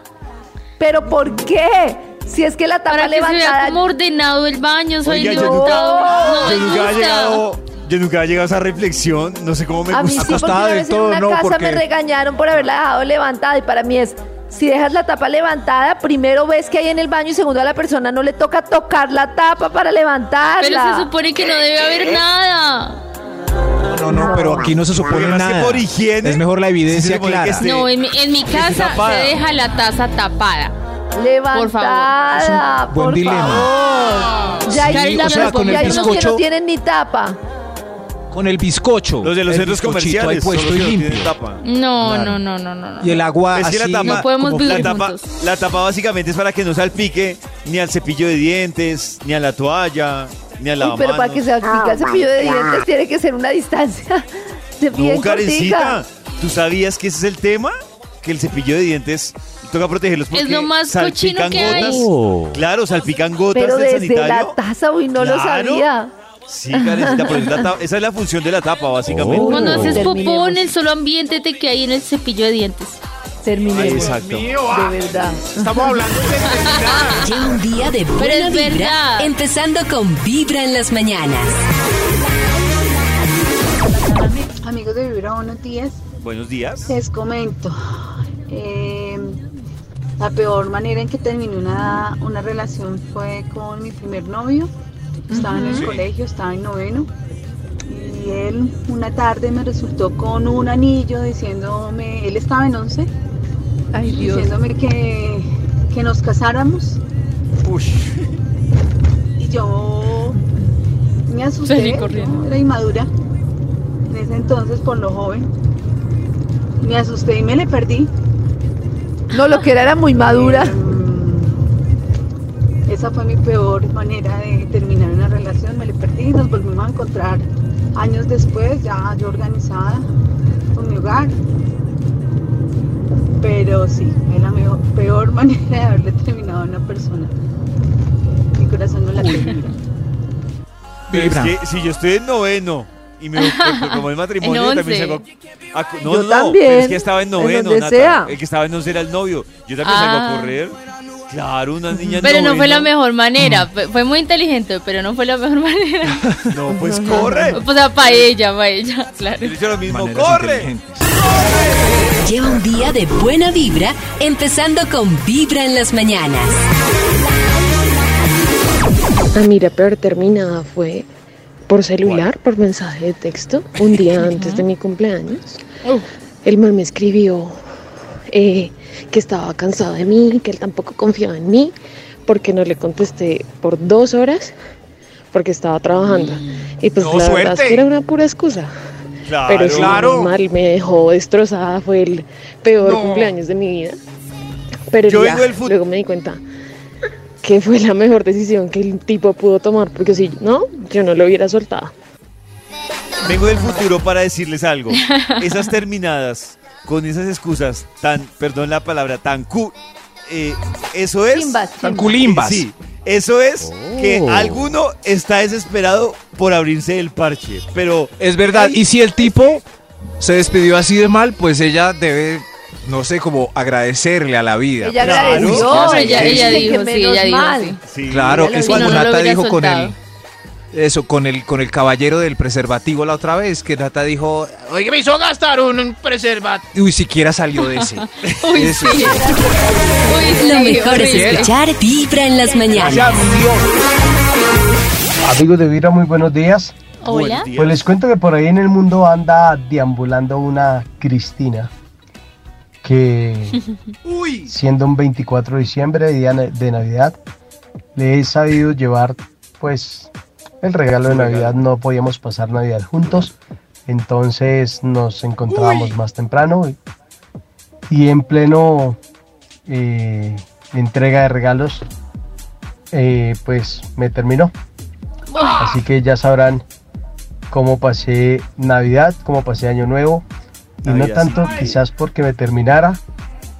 Pero ¿por qué? Si es que la tapa Para que se vea levantada... como ordenado el baño, soy Oiga, yo. No, nunca- Yo nunca he llegado, yo nunca he llegado a esa reflexión, no sé cómo me A mí gusta. sí, porque Acostada del vez en todo, una no, casa porque- me regañaron por haberla dejado levantada y para mí es, si dejas la tapa levantada, primero ves que hay en el baño y segundo a la persona no le toca tocar la tapa para levantarla. Pero se supone que no debe haber nada. No, no, pero aquí no se supone Además que nada. por higiene, es mejor la evidencia supone que clara. esté- No, en mi, en mi casa se tapada. deja la taza tapada. Levantada, Es un buen por dilema. favor. Ya hay, Sí, ya o sea, con el ya hay unos que bizcocho- no tienen ni tapa. Con el bizcocho. Los de los el centros bizcochito comerciales ahí que no limpio. tienen tapa. No, Claro. no, no, no, no. no. Y el agua Es que la así tapa, No podemos como vivir la tapa, juntos. la tapa básicamente es para que no salpique ni al cepillo de dientes, ni a la toalla, ni al Uy, pero para que se aplique el cepillo de dientes tiene que ser una distancia de bien No, Karencita. ¿tú sabías que ese es el tema? Que el cepillo de dientes toca protegerlos porque Es lo más salpican que hay. gotas. Oh. Claro, salpican gotas Pero del desde sanitario. la taza, uy, no lo Claro. sabía. Sí, Karencita, pero es la tapa- esa es la función de la tapa, básicamente. Oh. Cuando haces popó en el solo ambiente te que hay en el cepillo de dientes. Terminemos. Ay, exacto. De verdad. Estamos hablando de. Lleva un día de Pero buena es vibra, verdad. empezando con Vibra en las mañanas. Amigos de Vibra, buenos días. Buenos días. Les comento. eh, la peor manera en que terminé una, una relación fue con mi primer novio. Estaba en el Sí. colegio, estaba en noveno. Y él una tarde me resultó con un anillo diciéndome, él estaba en once, Ay, Dios. diciéndome que, que nos casáramos. Ush. Y yo me asusté, corriendo. era inmadura en ese entonces por lo joven. Me asusté y me le perdí. No, lo que era era muy madura. Mm, Esa fue mi peor manera de terminar una relación. Me le perdí, nos volvimos a encontrar años después, ya yo organizada con mi hogar. Pero sí, es la mejor- peor manera de haberle terminado a una persona. Mi corazón no la tiene. Es que si yo estoy en noveno y me, como el matrimonio En yo también salgo a, a- no, Yo no, también, pero es que estaba en en noveno, donde Nata. sea. El que estaba en once era el novio. Yo también salgo a Ah. correr. Claro, una niña en Pero no fue la noveno. mejor manera. Fue fue muy inteligente, pero no fue la mejor manera. No, pues corre. O sea, para ella, para ella, claro. Yo le hice lo mismo, Maneras corre. inteligentes. Lleva un día de buena vibra, empezando con Vibra en las mañanas. A mí la peor terminada fue por celular, por mensaje de texto, un día antes de mi cumpleaños. El man me escribió eh, que estaba cansado de mí, que él tampoco confiaba en mí, porque no le contesté por dos horas, porque estaba trabajando. Y pues No, la verdad es suerte. que era una pura excusa. Claro. Pero sí, Claro. mal, me dejó destrozada, fue el peor No. cumpleaños de mi vida. Pero Yo ya, vengo del fut- luego me di cuenta que fue la mejor decisión que el tipo pudo tomar, porque si no, yo no lo hubiera soltado. Vengo del futuro para decirles algo. Esas terminadas con esas excusas tan, perdón la palabra, tan cu... eh, eso es... Chimbas, Tan culimbas. Sí, eso es que Oh. alguno está desesperado por abrirse el parche, pero... Es verdad. Y si el tipo se despidió así de mal, pues ella debe, no sé, como agradecerle a la vida. Ella Claro. agradeció. Uy, ella- ella dice dijo, que sí, ella dijo, mal. sí. Sí. Claro, es Si no, Nata dijo con el soltado. Eso, con el con el caballero del preservativo la otra vez, que Nata dijo, Oye, me hizo gastar un preservativo. uy, siquiera salió de ese. Uy, Eso sí. sí. Uy, Lo sí, mejor es horrible. escuchar Vibra en las mañanas. Amigos de Vibra, muy buenos días. Hola. Pues les cuento que por ahí en el mundo anda deambulando una Cristina que siendo un 24 de diciembre, día de Navidad, le he sabido llevar pues el regalo de Navidad. No podíamos pasar Navidad juntos, entonces nos encontrábamos más temprano y, y en pleno eh, entrega de regalos, eh, pues me terminó. Así que ya sabrán cómo pasé Navidad, cómo pasé Año Nuevo. Y no tanto sí. quizás porque me terminara,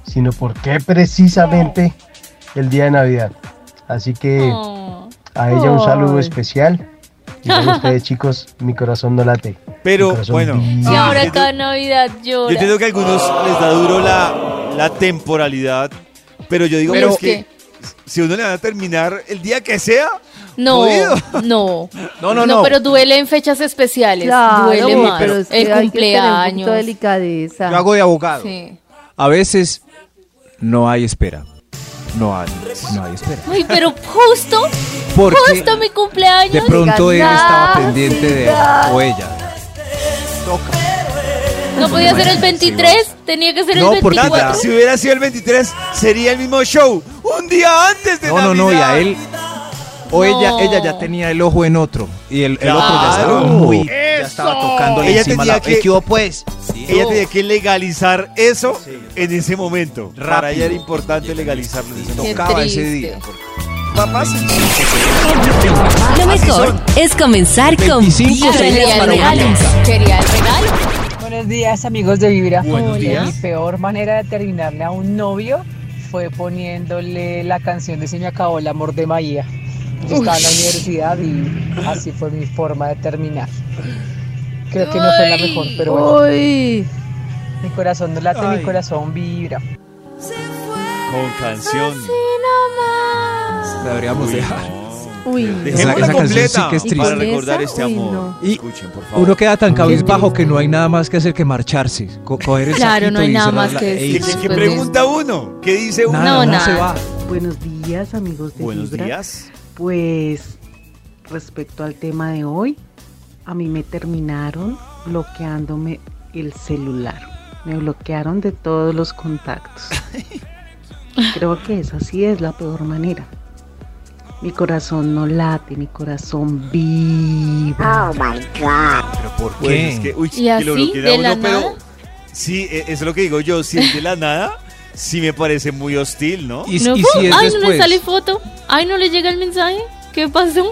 sino porque precisamente el día de Navidad. Así que a ella un saludo Ay. especial. Y a ustedes chicos, mi corazón no late. Pero, bueno. Y ahora cada Navidad Yo llora. entiendo que a algunos les da duro la, la temporalidad, pero yo digo Pero- pues, que si uno le van a terminar el día que sea, No, no. No, no, no. pero duele en fechas especiales. Claro, duele más. pero es que el hay cumpleaños. de delicadeza. Yo hago de abogado. Sí. A veces no hay espera. No hay, no hay espera. Ay, pero justo, Porque justo mi cumpleaños. De pronto él estaba pendiente de o ella. No podía ser el 23, tenía que ser No, el porque 24. ya- si hubiera sido el 23, sería el mismo show, un día antes de No, no, no, y Navidad. a él o ella, ella ya tenía el ojo en otro y el, el otro ya estaba muy, ya estaba tocándole Ella encima tenía la que- ¿Qué hubo, pues. Ella tenía que legalizar eso en ese momento. Para ella era importante legalizarlo en ese momento. Tocaba ese día. Papás. Lo mejor es comenzar con 25 Vibra en Quería las el regalo. mañanas. Quería el regalo. Buenos días amigos de Vibra. Buenos Hola. días. Mi peor manera de terminarle a un novio fue poniéndole la canción de Se me acabó el amor de Maía. Yo estaba en la universidad y así fue mi forma de terminar. Creo que no fue la mejor, pero bueno. Uy. Mi corazón no late, Ay. mi corazón vibra. Con canción. La deberíamos Uy, dejar. no. Uy. Esa- esa canción sí que es triste. para ¿Y con recordar este Uy, amor. no. Y Escuchen, por favor. Uno queda tan cabizbajo que no hay nada más que hacer que marcharse, co- coger el Claro, no hay y nada más la- que decir. ¿Qué, irse. qué- qué Pues pregunta uno? ¿Qué dice uno? Nada, No, no nada. se va. Buenos días, amigos de Buenos Vibra. días. Pues respecto al tema de hoy, a mí me terminaron bloqueándome el celular. Me bloquearon de todos los contactos. Creo que esa sí es la peor manera. Mi corazón no late, mi corazón vibra. Oh my God. ¿Pero por Pues qué? es que, uy, ¿Y que así, lo bloqueen a de uno, la pero nada? sí, e- eso es lo que digo yo, si es de la nada, sí me parece muy hostil, ¿no? Y, No, y si es Ay, no le sale foto. Ay, no le llega el mensaje. ¿Qué pasó?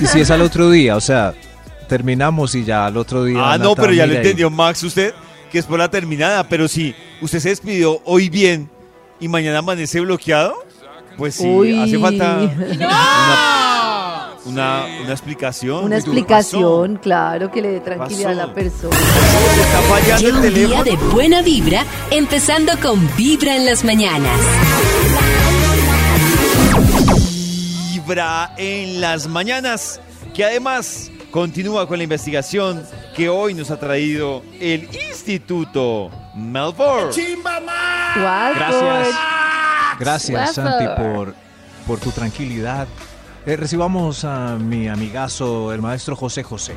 y si es al otro día, o sea, terminamos y ya al otro día. Ah, no, pero ya lo entendió Max usted, que es por la terminada, pero si usted se despidió hoy bien y mañana amanece bloqueado, pues sí, Uy. hace falta una, una, una explicación. Una Uy, ¿qué explicación, claro, que le dé tranquilidad a la persona. Está fallando Lleva el un día de buena vibra, empezando con Vibra en las mañanas. Vibra en las mañanas, que además continúa con la investigación que hoy nos ha traído el Instituto Melbourne. Gracias. Gracias. Santi, por, por tu tranquilidad. Eh, recibamos a mi amigazo, el maestro José José.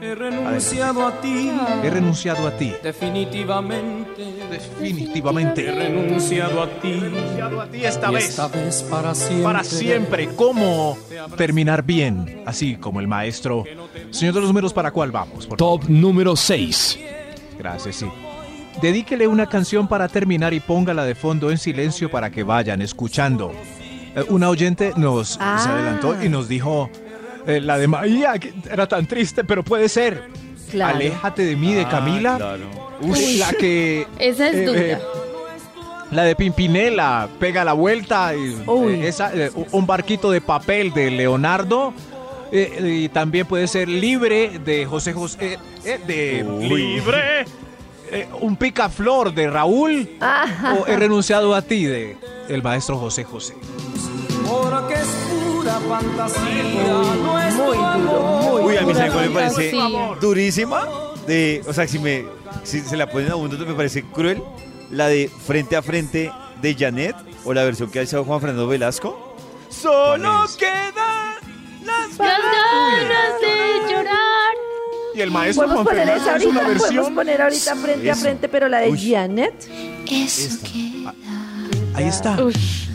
He renunciado a ti. He renunciado a ti. Definitivamente. Definitivamente. He renunciado a ti. a ti esta vez. esta vez para siempre. Para siempre. ¿Cómo terminar bien? Así como el maestro. Señor de los números, ¿para cuál vamos? Por Top número 6. Gracias, sí. Dedíquele una canción para terminar y póngala de fondo en silencio para que vayan escuchando. Eh, una oyente nos se Ah. adelantó y nos dijo eh, la de Maía, que era tan triste, pero puede ser. Claro. Aléjate de mí, de Ah, Camila. claro. Uy, la que. Esa es eh, dura. eh, la de Pimpinela, pega la vuelta. Y, Uy. eh, esa, eh, un barquito de papel de Leonardo. eh, y también puede ser Libre de José José. eh, de Uy. Libre. eh, un picaflor de Raúl. Ah. O he renunciado a ti de el maestro José José. Es pura fantasía. nuestro Muy duro, muy Uy, a mí ¿sabe cuál me parece durísima. De, o sea, si, me, si se la ponen a uno, me parece cruel. La de Frente a Frente de Janet o la versión que ha hecho Juan Fernando Velasco. Solo quedan las ganas de llorar. Y el maestro Juan Fernando esa hizo una ahorita, podemos versión. poner ahorita frente a Eso. frente, pero la de Uy. Janet. Ahí está.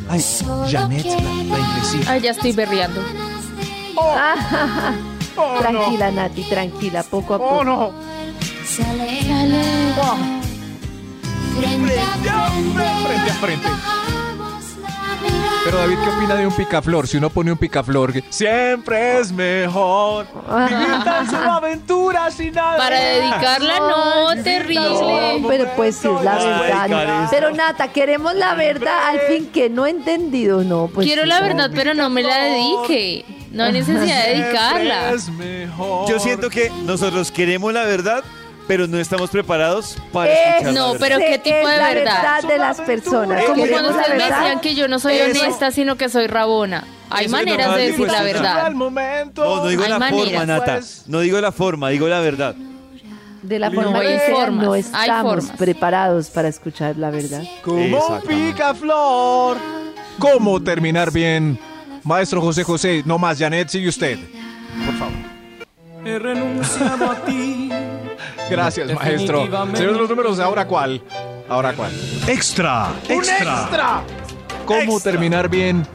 Ay, Janet, la, la inglesita. Ay, ya estoy berreando. Ah, tranquila, Nati, tranquila, poco a poco. Oh, no. Frente a frente. Pero David, ¿qué opina de un picaflor? Si uno pone un picaflor, siempre es mejor vivir tan solo aventuras sin nada. Para dedicarla, no, terrible. Pero pues sí, es la verdad. Pero Nata, queremos la verdad al fin que no he entendido, no. Pues Quiero sí, la verdad, pero no me la dedique. No hay necesidad de dedicarla. Yo siento que nosotros queremos la verdad, pero no estamos preparados para escuchar la No, verdad. pero ¿qué tipo de la verdad? de las personas. Como Queremos cuando ustedes me decían que yo no soy Eso. honesta, sino que soy rabona. Hay Eso maneras de decir pues, la verdad. No, no digo Hay la forma. Nata. No digo la forma, digo la verdad. De la No, forma hay que sea, formas, no hay estamos formas. preparados para escuchar la verdad. Como un picaflor. ¿Cómo terminar bien? Maestro José José, no más, Janet, sigue usted. Por favor. He renunciado a ti. Gracias, maestro. Señor de los números, ¿ahora cuál? ¿Ahora cuál? Extra, ¡Un extra! ¿Cómo terminar bien?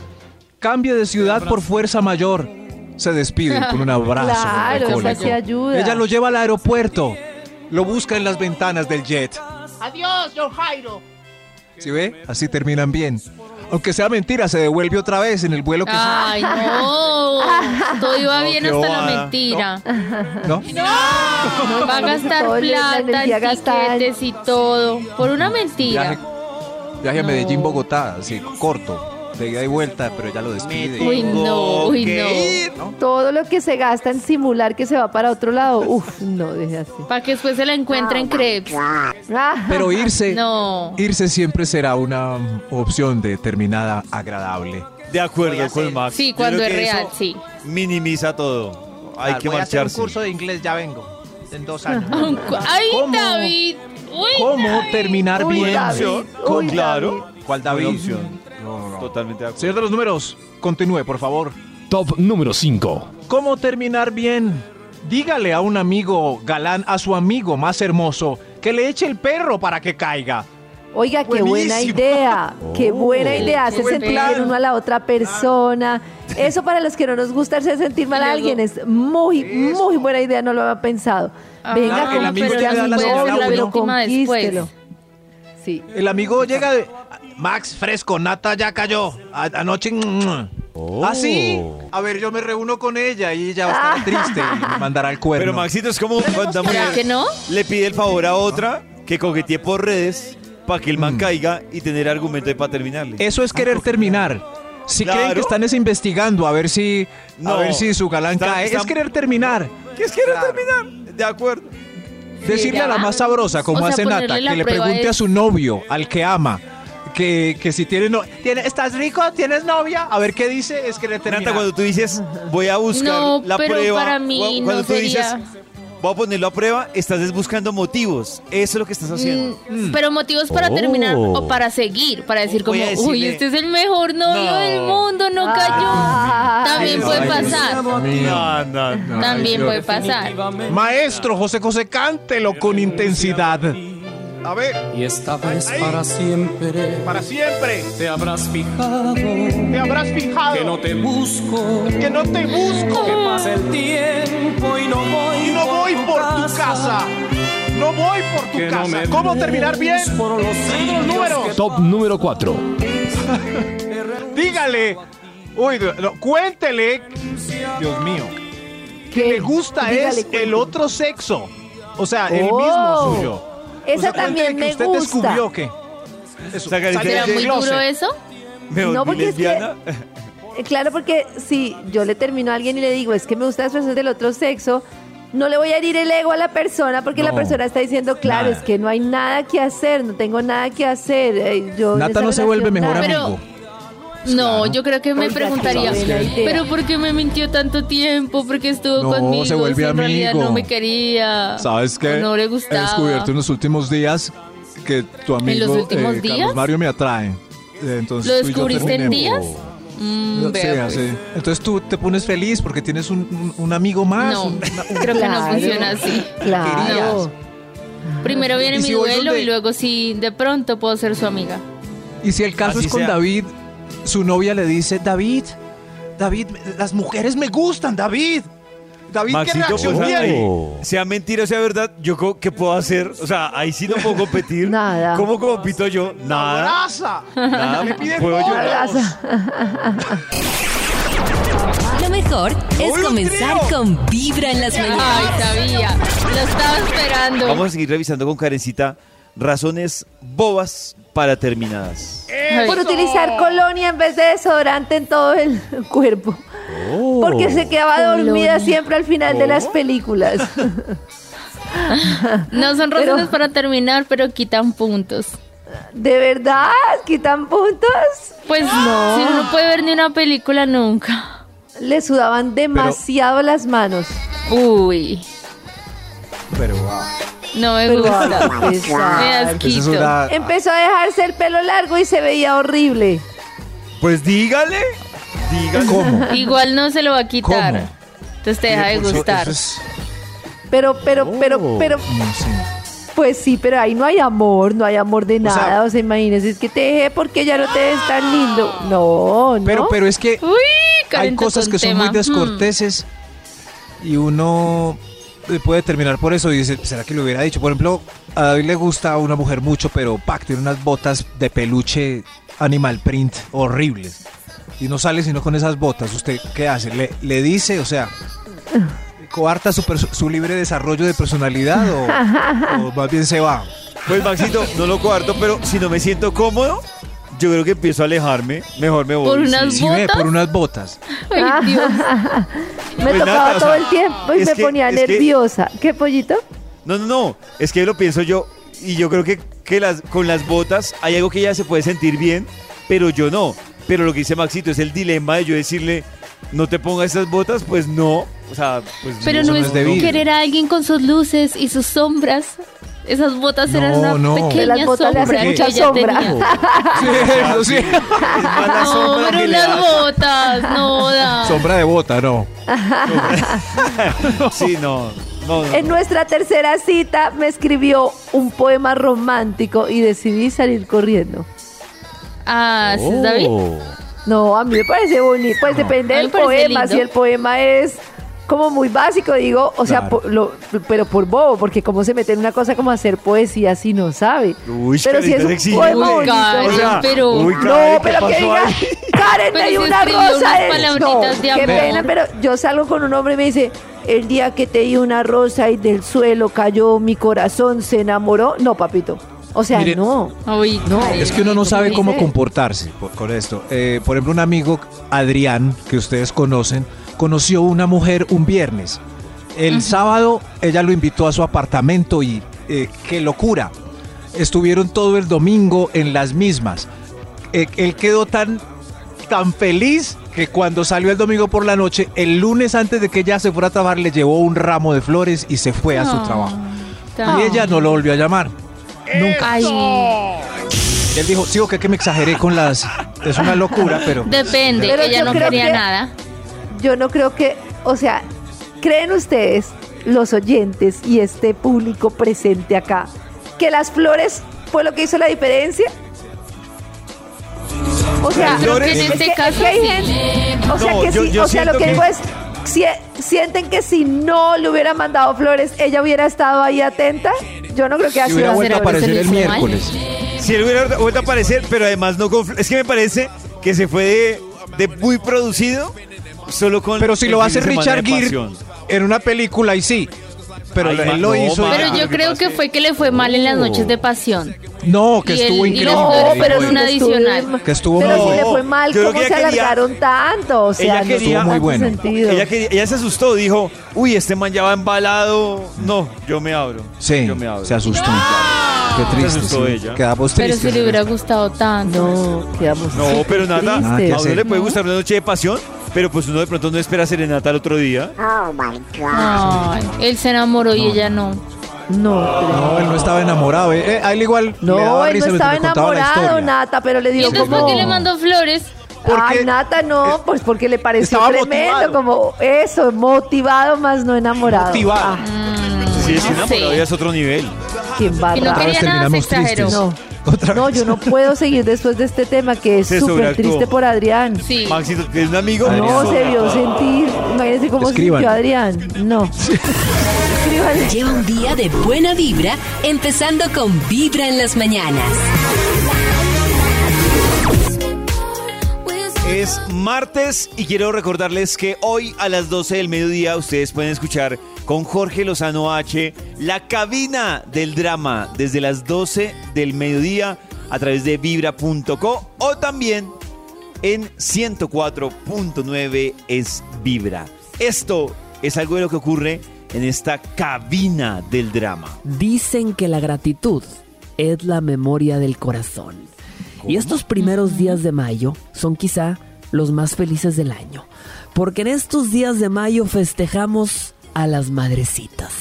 Cambie de ciudad por fuerza mayor. Se despide con un abrazo. Claro, esa sí ayuda. Ella lo lleva al aeropuerto. Lo busca en las ventanas del jet. Adiós, John Jairo. ¿Sí ve? Así terminan bien. Aunque sea mentira, se devuelve otra vez en el vuelo que Ay, no. Todo iba No, bien hasta la mentira. ¿No? Va a gastar Todo la plata tiquetes y todo. Por una Viaje, mentira. viaje a No. Medellín, Bogotá, así corto. De ida y vuelta, pero ya lo despide. Uy, no, uy, no. Todo lo que se gasta en simular que se va para otro lado, uff, no, deje así. Para que después se la encuentre en crepes. Ah, Pero irse, No. irse siempre será una um, opción determinada agradable. De acuerdo con Max. Sí, cuando es real, sí. Minimiza todo. Hay Claro, que voy a hacer un marcharse. curso de inglés, ya vengo. En dos años. Ay, ¿Cómo? David. Uy, ¿Cómo David. terminar Uy, bien? David, uy, claro. ¿Cuál Buena Opción. Totalmente de acuerdo. Señor de los números, continúe, por favor. Top número 5. ¿Cómo terminar bien? Dígale a un amigo galán, a su amigo más hermoso, que le eche el perro para que caiga. Oiga, qué buena idea, qué buena idea, hace sentir bien uno a la otra persona. Eso para los que no nos gusta hacer sentir mal a alguien es muy, muy buena idea, no lo había pensado. Ajá, Venga, el como, amigo pero llega la a la puede señal ser la a uno. víctima después. conquístelo. Sí. El amigo llega de... Max, fresco, Nata ya cayó. A- anoche... mm, ¿Ah, sí? A ver, yo me reúno con ella y ella va a estar triste y me mandará el cuerno. Pero Maxito es como cuando una ¿Será mujer que no? le pide el favor a otra que coquetee por redes para que el Mm. man caiga y tener argumento para terminarle. Eso es querer terminar. Si Claro. creen que están es investigando a ver si No. a ver si su galán Está- cae, está- es querer terminar. ¿Qué es querer terminar? De acuerdo. Decirle a la más sabrosa, como O sea, hace Nata, que le pregunte a su novio, al que ama, que, que si tiene, no, tiene ¿estás rico? ¿Tienes novia? A ver qué dice, es querer terminar. Nata, cuando tú dices, voy a buscar No, la pero prueba. para mí cu- cuando no tú dices, sería- voy a ponerlo a prueba, estás es buscando motivos. Eso es lo que estás haciendo. Mm, Pero motivos para Oh. terminar o para seguir, para decir como, Voy a decirle- uy, este es el mejor novio No. del mundo, no Ay, cayó. También puede ay, pasar. No, no, no. También Dios. puede pasar. Maestro José José, cántelo con intensidad. A ver, Y esta vez para siempre para siempre. te habrás fijado Te habrás fijado que no te busco, que no te busco que pasa el tiempo y no voy, y no voy por tu casa. No voy por tu que no casa. me ¿Cómo terminar bien? por los números. Top número 4. Dígale. Uy, no, cuéntele. Dios mío. Que le gusta Dígale, es el otro sexo. O sea, el Oh, mismo suyo. Esa O sea, cuéntele también me usted gusta. descubrió que. Eso, ¿Será muy duro eso? Me No, porque es que-. Eh, Claro, porque si yo le termino a alguien y le digo, es que me gustan las personas del otro sexo, no le voy a herir el ego a la persona porque la persona está diciendo, claro, nada. es que no hay nada que hacer, no tengo nada que hacer. eh, Yo Nata no se vuelve mejor nada. amigo. No, yo creo que me Oiga, preguntaría, pero ¿por qué me mintió tanto tiempo? ¿Por qué estuvo No, conmigo? se vuelve si en realidad amigo. no me quería. ¿Sabes qué? No le He gustaba. descubierto en los últimos días que tu amigo los últimos eh, días? Carlos Mario me atrae. Entonces ¿Lo descubriste en días? Mm, Sí, pues. así. Entonces tú te pones feliz porque tienes un, un- un amigo más. No, un- una- creo que no funciona así. Claro. Primero viene ¿Y mi si duelo y luego sí, de pronto puedo ser su amiga. Y si el caso Así es con sea. David, su novia le dice, David, David, las mujeres me gustan, David. David, ¿qué reacción pues, tiene? sea mentira o sea verdad, yo qué puedo hacer, o sea, ahí sí no puedo competir. Nada. ¿Cómo compito yo? Nada. ¡Abraza! Nada. Le pide ¿Puedo yo? Lo mejor es ¡Uy, un comenzar trío! con Vibra en las Ay, mañanas. sabía. Lo estaba esperando. Vamos a seguir revisando con Karencita razones bobas para terminadas. Por utilizar colonia en vez de desodorante en todo el cuerpo. Porque se quedaba dormida Colonia. siempre al final de las películas. No son Pero- razones para terminar, pero quitan puntos. ¿De verdad? ¿Quitan puntos? Pues no. Si uno no puede ver ni una película nunca. Le sudaban demasiado las manos. Uy, Pero ah, no me Pero gusta. Me es asquito. una... Empezó a dejarse el pelo largo y se veía horrible. Pues dígale, dígale. ¿Cómo? Igual no se lo va a quitar. ¿Cómo? Entonces te deja de Eso- gustar. eso es- Pero, pero, pero, Oh, pero, no sé. pues sí, pero ahí no hay amor, no hay amor de sea- nada. O sea, imagínese, es que te dejé porque ya no te ves tan lindo. No, no. Pero, pero es que Uy, hay cosas que son muy descorteses y uno puede terminar por eso y dice, ¿será que lo hubiera dicho? Por ejemplo, a David le gusta una mujer mucho, pero pac, tiene unas botas de peluche animal print horribles. Y no sale sino con esas botas. ¿Usted qué hace? ¿Le, le dice, o sea, coarta su, su libre desarrollo de personalidad o, o más bien se va? Pues Maxito, no lo cuarto, pero si no me siento cómodo, yo creo que empiezo a alejarme. Mejor me voy. ¿Por sí. unas ve botas? por unas botas. Ay, Dios. me Pues tocaba nada, o todo sea, el tiempo y es me que- ponía es que- nerviosa. ¿Qué pollito? No, no, no. Es que lo pienso yo. Y yo creo que, que las, con las botas hay algo que ella se puede sentir bien, pero yo no. Pero lo que dice Maxito es el dilema de yo decirle, no te pongas esas botas, pues no. O sea, pues Pero no no es es debido. querer a alguien con sus luces y sus sombras. Esas botas No, eran una no. pequeña Las botas le sombra hacen que mucha ella sombra. tenía. Sí, eso sí. No, sombra pero que le botas, no da. Sombra de bota, no. Sí, no. no, no, En nuestra tercera cita me escribió un poema romántico y decidí salir corriendo. Ah, ¿sí David? No, a mí me parece bonito. Pues depende del poema. lindo. Si el poema es como muy básico, digo, o sea, Claro. por- lo- pero por bobo, porque cómo se mete en una cosa como hacer poesía si no sabe. Uy, pero si es un exige. poema Uy, bonito. Karen, O sea, pero... uy, Karen, No, ¿qué pero que diga, ahí? Karen, hay una rosa. palabritas no, de qué amor. pena, pero yo salgo con un hombre y me dice, el día que te di una rosa y del suelo cayó mi corazón, se enamoró. No, papito. O sea, Miren, no. Es que uno no sabe cómo comportarse por- con esto. Eh, por ejemplo, un amigo, Adrián, que ustedes conocen, conoció una mujer un viernes. El sábado ella lo invitó a su apartamento y eh, qué locura. Estuvieron todo el domingo en las mismas. Eh, él quedó tan, tan feliz que cuando salió el domingo por la noche, el lunes antes de que ella se fuera a trabajar, le llevó un ramo de flores y se fue a su trabajo. tan- Y ella no lo volvió a llamar. Nunca. Y él dijo, sí, o que, que me exageré con las... Es una locura, pero... depende, Pero ella no quería que- nada. Yo no creo que, o sea, ¿creen ustedes, los oyentes y este público presente acá, que las flores fue lo que hizo la diferencia? O sea, que en es este que- caso es que hay sí. gente- o sea, No, que yo- sí, yo o sea, lo que que- digo es, si- sienten que si no le hubiera mandado flores, ella hubiera estado ahí atenta. Yo no creo que Si así hubiera va a vuelto a aparecer el mal. miércoles. Si él hubiera vuelto a aparecer, pero además no con... Es que me parece que se fue de, de muy producido solo con... Pero si lo hace Richard Gere en una película y sí. Pero Ay, él lo no, hizo. Pero yo creo que es- fue que le fue mal en las noches de pasión. No, que Y estuvo increíble. No, pero si una adicional. Que estuvo pero muy si le fue mal, ¿cómo que se ella quería- alargaron tanto? O sea, Ella no quería- Estuvo muy bueno. sentido. Ella, quería- ella se asustó, dijo, uy, este man ya va embalado. No, yo me abro. Sí, yo me abro. se asustó. Qué Se triste. asustó sí. ella. Quedamos Pero si le hubiera gustado tanto. No, quedamos No, pero nada, a hacer. le puede gustar una noche de pasión, pero pues uno de pronto no espera serenata al otro día. Ay, él se enamoró y ella no. No, No, él no estaba enamorado. eh, eh, a él igual. le No, daba él risa no mientras estaba le contaba la enamorado, historia. Nata, pero le Y dio entonces, como... ¿por qué le mandó flores? Ay, Nata, no, pues porque le pareció estaba tremendo, motivado. como eso, motivado más no enamorado. Motivado. Ah, Sí, es que Sí. enamorado ya es otro nivel. qué Y no quería nada, se terminamos exageró. tristes. No, no, yo no puedo seguir después de este tema que es Se súper triste por Adrián. Sí. Maxito, ¿tienes un amigo? No, se vio sentir. Imagínense cómo Escriban. sintió Adrián. No. Lleva un día de buena vibra, empezando con Vibra en las mañanas. Es martes y quiero recordarles que hoy a las 12 del mediodía ustedes pueden escuchar con Jorge Lozano H la cabina del drama desde las 12 del mediodía a través de vibra.co o también en 104.9 es Vibra. Esto es algo de lo que ocurre en esta cabina del drama. Dicen que la gratitud es la memoria del corazón. Y estos primeros días de mayo son quizá los más felices del año. Porque en estos días de mayo festejamos a las madrecitas.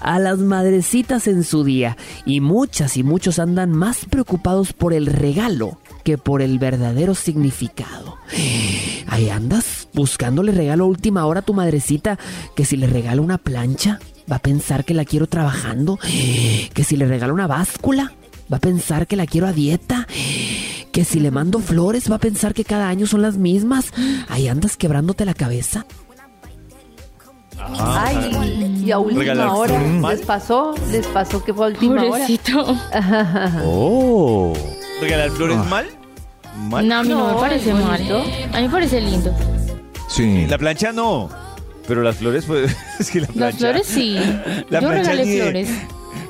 A las madrecitas en su día. Y muchas y muchos andan más preocupados por el regalo que por el verdadero significado. Ahí andas buscándole regalo a última hora a tu madrecita que si le regala una plancha va a pensar que la quiero trabajando, que si le regala una báscula va a pensar que la quiero a dieta, que si le mando flores va a pensar que cada año son las mismas. Ahí andas quebrándote la cabeza. Ay, y a última Regalar hora les pasó, les pasó que fue a última Pobrecito. hora. Oh. ¿Regalar flores Ah. mal? ¿Mal? No, a mí no, No, me parece es mal. A mí me parece lindo. Sí. La plancha no. Pero las flores, pues, es que la plancha. Las flores sí. La Yo regalé ni flores.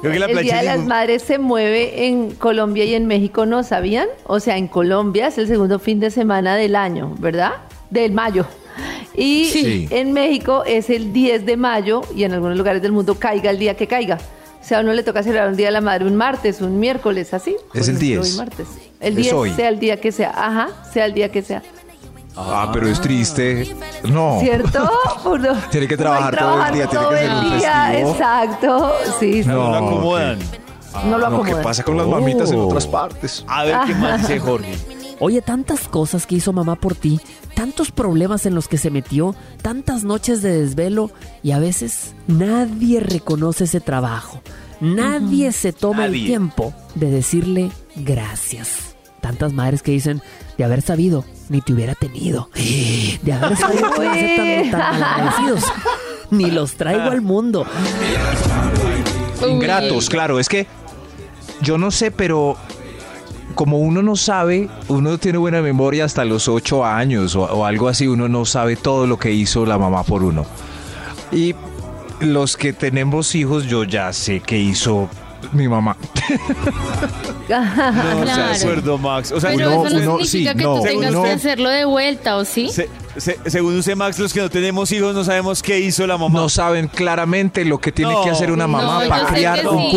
Creo que la El Día de las Madres se mueve en Colombia y en México, ¿no sabían? O sea, en Colombia es el segundo fin de semana del año, ¿verdad? Del mayo. Y Sí. en México es el 10 de mayo y en algunos lugares del mundo caiga el día que caiga. O sea, a uno le toca celebrar un Día de la Madre un martes, un miércoles, así. Es el ejemplo, 10. hoy martes. El Es 10, hoy. sea el día que sea. Ajá, sea el día que sea. Ah, pero es triste. No. ¿Cierto? Uno- Tiene que hay trabajar todo el día, tiene todo que ser el un día. Exacto. Sí, sí. No, lo No, acomodan. No lo No, ¿qué acomodan. pasa con las mamitas en otras partes? A ver qué más dice Jorge. Oye, tantas cosas que hizo mamá por ti, tantos problemas en los que se metió, tantas noches de desvelo y a veces nadie reconoce ese trabajo. Nadie se toma el tiempo de decirle gracias. Tantas madres que dicen, de haber sabido, ni te hubiera tenido. De haber sabido que ser tan, tan malagradecidos, Ni los traigo al mundo. Ingratos, claro, es que yo no sé, pero como uno no sabe, uno tiene buena memoria hasta los ocho años o, o algo así, uno no sabe todo lo que hizo la mamá por uno. Y los que tenemos hijos, yo ya sé qué hizo mi mamá. No, Claro. de acuerdo, Max. O sea, Pero uno- eso no uno- significa sí, que no, tú tengas uno- que hacerlo de vuelta, ¿o sí? se- se- según usted, Max, los que no tenemos hijos no sabemos qué hizo la mamá. No saben claramente lo que tiene No. que hacer una mamá para criar un sí,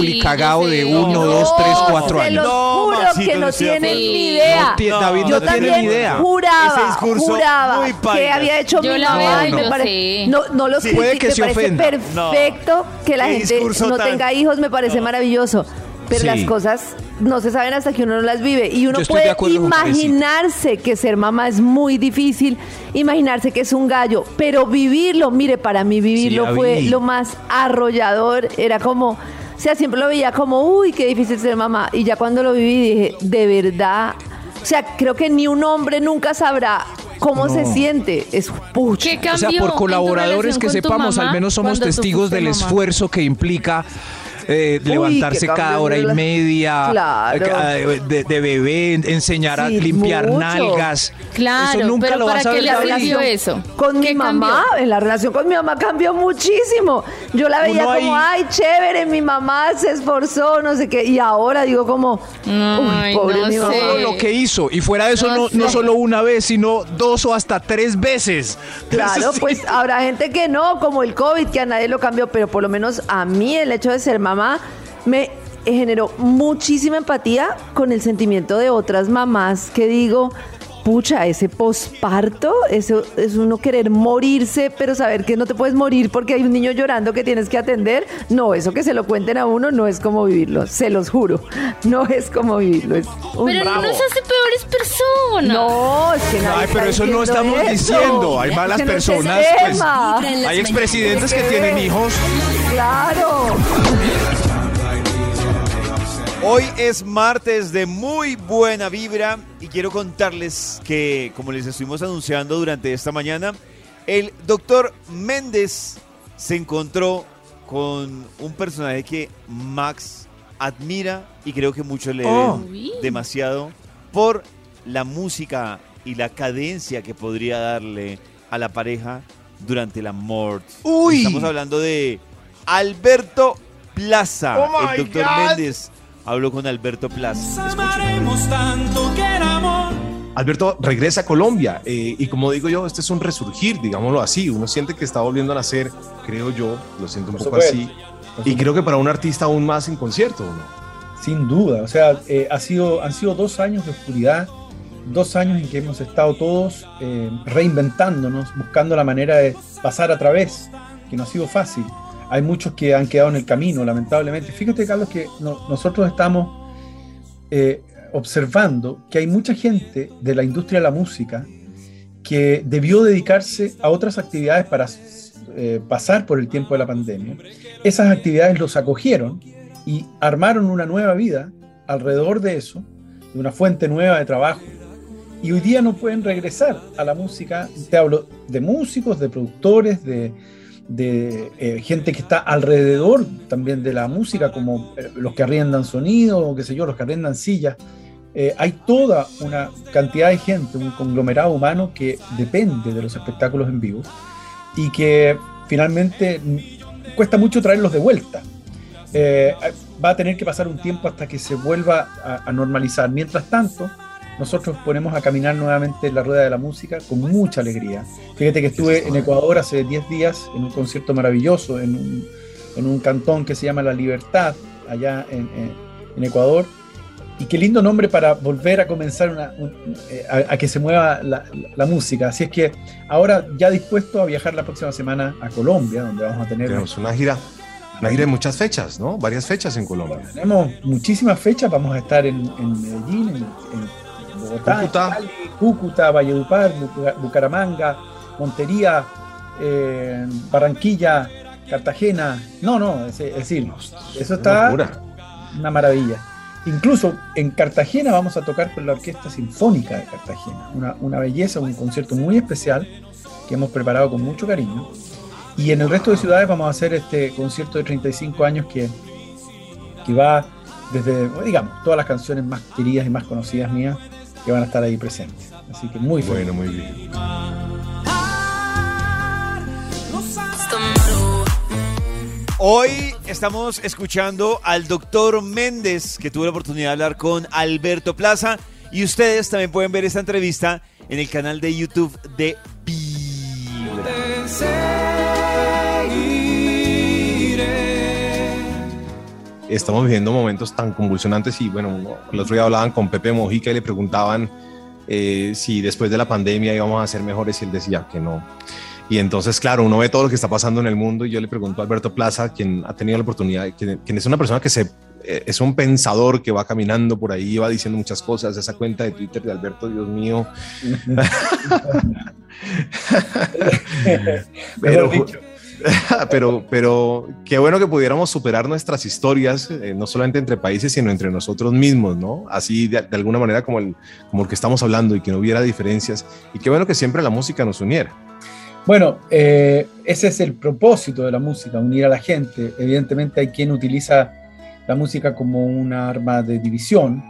de uno, No, dos, tres, cuatro se años. los No, juro Maxito, que no tienen ni idea. No tiene- David no Yo tiene también ni idea. Ese juraba, discurso juraba muy que había hecho Yo mi la mamá veo y me pare-. No, no los Sí. Puede critico, que se me parece ofenda. perfecto que la gente no tan- tenga hijos, me parece maravilloso. Pero Sí. las cosas no se saben hasta que uno no las vive. Y uno puede imaginarse que ser mamá es muy difícil, imaginarse que es un gallo, pero vivirlo, mire, para mí vivirlo Sí, fue lo más arrollador. Era como, o sea, siempre lo veía como, uy, qué difícil ser mamá. Y ya cuando lo viví dije, de verdad, o sea, creo que ni un hombre nunca sabrá cómo se siente. Es pucha. ¿Qué cambió O sea, por colaboradores que sepamos, mamá al menos somos testigos del mamá? esfuerzo que implica eh, Uy, levantarse cada hora y media, Claro. eh, de, de bebé, en- enseñar a limpiar mucho. nalgas. Claro, eso nunca pero lo ¿para vas a qué ver le vida. eso? Con mi ¿Qué mamá, cambió? en la relación con mi mamá cambió muchísimo. Yo la veía Uno como, ahí- ay, chévere, mi mamá se esforzó, no sé qué. Y ahora digo como, Ay, uy, pobre no mi mamá. sé. Lo que hizo. Y fuera de eso, No no, solo una vez, sino dos o hasta tres veces. Claro, sí. pues habrá gente que no, como el COVID, que a nadie lo cambió, pero por lo menos a mí el hecho de ser mamá me generó muchísima empatía con el sentimiento de otras mamás que digo, pucha, ese posparto, eso es uno querer morirse, pero saber que no te puedes morir porque hay un niño llorando que tienes que atender. No, eso que se lo cuenten a uno no es como vivirlo, se los juro. No es como vivirlo. Es un Pero no nos hace peores personas. No, es que nadie Ay, pero está eso no estamos eso. diciendo. Hay Es malas que personas. pues, hay expresidentes que tienen hijos. Claro. Hoy es martes de muy buena vibra y quiero contarles que, como les estuvimos anunciando durante esta mañana, el doctor Méndez se encontró con un personaje que Max admira y creo que muchos le Oh. ven demasiado por la música y la cadencia que podría darle a la pareja durante el amor. Uy. Estamos hablando de Alberto Plaza. Oh el doctor God. Méndez habló con Alberto Plaza. Amaremos tanto que el amor. Alberto regresa a Colombia eh, y como digo yo, este es un resurgir, digámoslo así. Uno siente que está volviendo a nacer, creo yo, lo siento un Por poco supuesto. así. Y creo que para un artista aún más en concierto, ¿no? Sin duda, o sea, eh, ha sido, han sido dos años de oscuridad, dos años en que hemos estado todos eh, reinventándonos, buscando la manera de pasar a través, que no ha sido fácil. Hay muchos que han quedado en el camino, lamentablemente. Fíjate, Carlos, que no- nosotros estamos eh, observando que hay mucha gente de la industria de la música que debió dedicarse a otras actividades para eh, pasar por el tiempo de la pandemia. Esas actividades los acogieron y armaron una nueva vida alrededor de eso, de una fuente nueva de trabajo. Y hoy día no pueden regresar a la música. Te hablo de músicos, de productores, de, de, eh, gente que está alrededor también de la música, como eh, los que arriendan sonido, qué sé yo, los que arriendan sillas. Eh, hay toda una cantidad de gente, un conglomerado humano que depende de los espectáculos en vivo y que finalmente cuesta mucho traerlos de vuelta. Va a tener que pasar un tiempo hasta que se vuelva a normalizar. Mientras tanto, nosotros ponemos a caminar nuevamente la rueda de la música con mucha alegría. Fíjate que estuve en Ecuador hace 10 días en un concierto maravilloso en un, en un cantón que se llama La Libertad, allá en, en- en Ecuador. Y qué lindo nombre para volver a comenzar una- un- eh, a, a que se mueva la, la- la música. Así es que ahora ya dispuesto a viajar la próxima semana a Colombia, donde vamos a tener Tenemos una gira, una gira de muchas fechas, ¿no? Varias fechas en Colombia. Tenemos muchísimas fechas, vamos a estar en, en Medellín, en, en Bogotá, Cúcuta. Cali, Cúcuta, Valledupar, Buca- Bucaramanga, Montería, eh, Barranquilla, Cartagena. No, no, es, es decir, eso está una maravilla. Incluso en Cartagena vamos a tocar con la Orquesta Sinfónica de Cartagena, una, una belleza, un concierto muy especial que hemos preparado con mucho cariño. Y en el resto de ciudades vamos a hacer este concierto de 35 años que, que va desde, digamos, todas las canciones más queridas y más conocidas mías que van a estar ahí presentes. Así que muy feliz. Bueno, muy bien. Hoy estamos escuchando al doctor Méndez, que tuvo la oportunidad de hablar con Alberto Plaza. Y ustedes también pueden ver esta entrevista en el canal de YouTube de Vibra. Estamos viviendo momentos tan convulsionantes y bueno, uno- el otro día hablaban con Pepe Mojica y le preguntaban eh, si después de la pandemia íbamos a ser mejores y él decía que no. Y entonces, claro, uno ve todo lo que está pasando en el mundo y yo le pregunto a Alberto Plaza, quien ha tenido la oportunidad, quien, quien es una persona que se, eh, es un pensador que va caminando por ahí, va diciendo muchas cosas, esa cuenta de Twitter de Alberto, Dios mío. pero, pero, pero qué bueno que pudiéramos superar nuestras historias, eh, no solamente entre países, sino entre nosotros mismos, ¿no? Así de, alguna manera como el, como que estamos hablando y que no hubiera diferencias. Y qué bueno que siempre la música nos uniera. Bueno, eh, ese es el propósito de la música, unir a la gente. Evidentemente hay quien utiliza la música como un arma de división,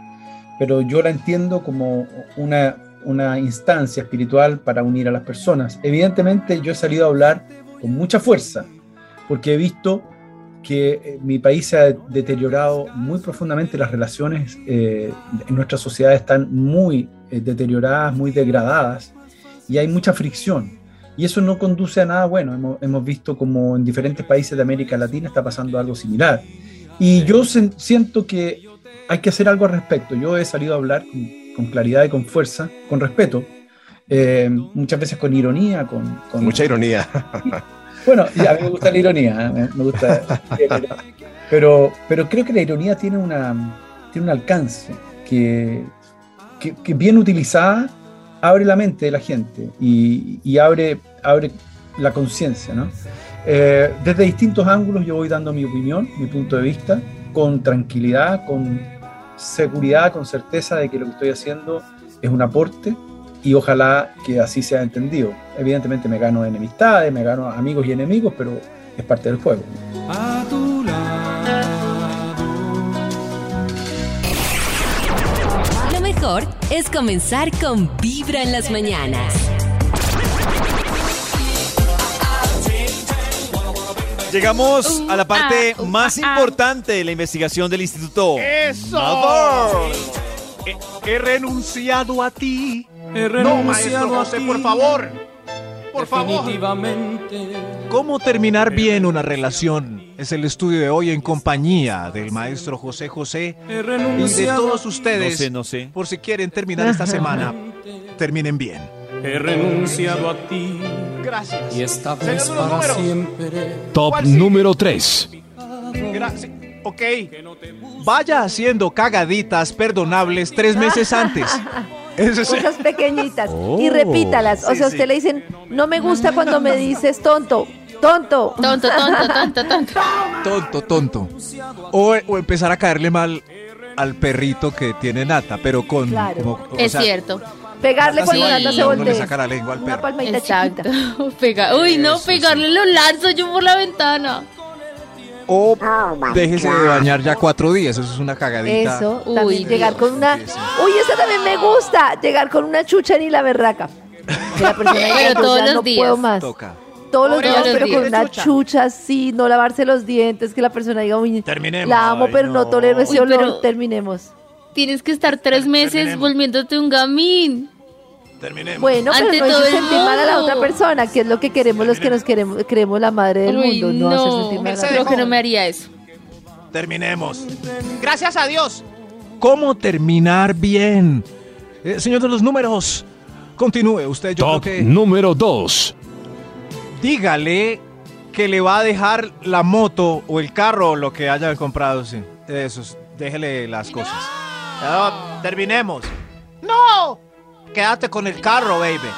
pero yo la entiendo como una, una instancia espiritual para unir a las personas. Evidentemente yo he salido a hablar con mucha fuerza, porque he visto que eh, mi país se ha deteriorado muy profundamente, las relaciones eh, en nuestra sociedad están muy eh, deterioradas, muy degradadas, y hay mucha fricción. Y eso no conduce a nada bueno. Hemos, hemos visto como en diferentes países de América Latina está pasando algo similar. Y yo siento que hay que hacer algo al respecto. Yo he salido a hablar con con claridad y con fuerza, con respeto, eh, muchas veces con ironía, con, con- Mucha ironía. Bueno, y a mí me gusta la ironía, ¿eh? me, me gusta. Pero, pero creo que la ironía tiene, una, tiene un alcance que, que, que bien utilizada abre la mente de la gente y, y abre, abre la conciencia, ¿no? Eh, desde distintos ángulos yo voy dando mi opinión, mi punto de vista, con tranquilidad, con seguridad, con certeza de que lo que estoy haciendo es un aporte y ojalá que así sea entendido. Evidentemente me gano enemistades, me gano amigos y enemigos, pero es parte del juego. A tu Lo mejor es comenzar con Vibra en las mañanas. Llegamos a la parte ah, más importante de la investigación del Instituto. ¡Eso! He, he renunciado a ti. He no, maestro a José, ti. por favor. Por favor. Definitivamente. ¿Cómo terminar bien una relación? Es el estudio de hoy en compañía del maestro José José y de todos ustedes. No sé, no sé. Por si quieren terminar esta semana, terminen bien. He renunciado a ti. Gracias. Y esta vez para números. siempre. Top número 3. Gracias. Ok. Vaya haciendo cagaditas perdonables tres meses antes. Ese es- Cosas pequeñitas. Y Oh. repítalas. O Sí, sea, a sí. usted le dicen, no me gusta cuando me dices tonto. Tonto. Tonto, tonto, tonto, tonto. tonto, tonto. O, o empezar a caerle mal al perrito que tiene nata, pero con... Claro. como- o Es sea, cierto. Pegarle Nata cuando Nata y se uno le voltea. saca la lengua al Una perro. palmadita Exacto. chiquita. Pega. Uy, no, Eso, pegarle lo lanzo yo por la ventana. O déjese de bañar ya cuatro días, eso es una cagadita. Eso, Uy, también llegar con una... Uy, esa también me gusta. Llegar con una chucha ni la berraca. Que la persona diga, Pero "No, todos los no días. puedo más. Toca. Todos los días, pero con una Chucha. chucha así, no lavarse los dientes, que la persona diga, uy, Terminemos. la amo, pero no, no. tolero ese Uy, olor, terminemos. Tienes que estar tres meses terminemos. volviéndote un gamín. Terminemos. Bueno, pero Ante no hizo sentir mal a la otra persona, que es lo que queremos los que nos queremos, creemos la madre del Uy, mundo, no, hacer no. sentir mal a la Creo que no me haría eso. Terminemos. Gracias a Dios. ¿Cómo terminar bien? Eh, señor de los números, continúe usted. Yo Top creo que número 2. dígale que le va a dejar la moto o el carro o lo que haya comprado. Sí. Eso, es, déjele las cosas. Ah, terminemos. ¡No! Quédate con el carro, baby.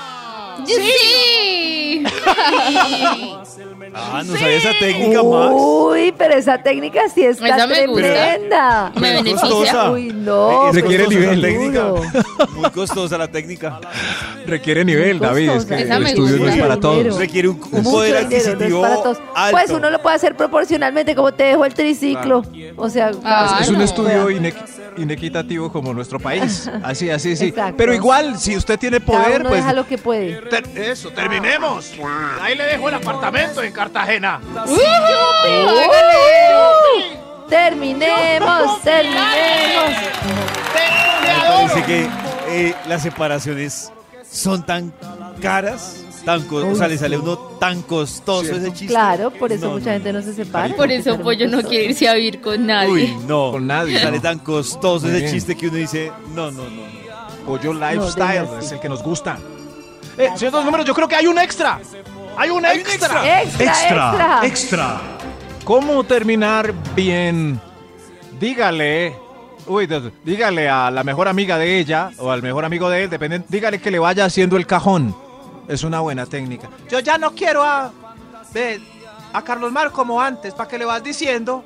¡Sí! Ah, no sabía esa técnica, Max. Uy, pero esa técnica sí está Esa me gusta. tremenda. Me Pero beneficia. costosa. Uy, no. Es Requiere costosa nivel. técnica. Muy costosa la técnica. Requiere nivel, David. Es que Esa el me estudio no gusta. es para todos. Requiere un, un Mucho poder dinero, no es adquisitivo para todos. alto. Pues uno lo puede hacer proporcionalmente como te dejo el triciclo. O sea, Ah, Es un no. estudio inequ- inequitativo como nuestro país. Así, así, sí. Exacto. Pero igual, si usted tiene cada poder, uno pues deja lo que puede. Ter- eso, terminemos. Ahí le dejo el apartamento en Cartagena. Terminemos, terminemos. Me parece que eh, las separaciones son tan caras, tan o sea, le sale a uno tan costoso ese chiste. Claro, por eso No, mucha no, gente no se separa. Por eso Pollo no quiere irse a vivir con nadie. Uy, no. Con nadie, Sale no. tan costoso Muy ese bien. chiste que uno dice, no, no, no. Pollo No, Lifestyle es el que nos gusta. Eh, señor de los números, yo creo que hay un extra. Hay un Hay un extra. Extra, extra. Extra. ¿Cómo terminar bien? Dígale, uy, dígale a la mejor amiga de ella o al mejor amigo de él, depende, dígale que le vaya haciendo el cajón. Es una buena técnica. Yo ya no quiero a, a Carlos Mar como antes. ¿Para qué le vas diciendo?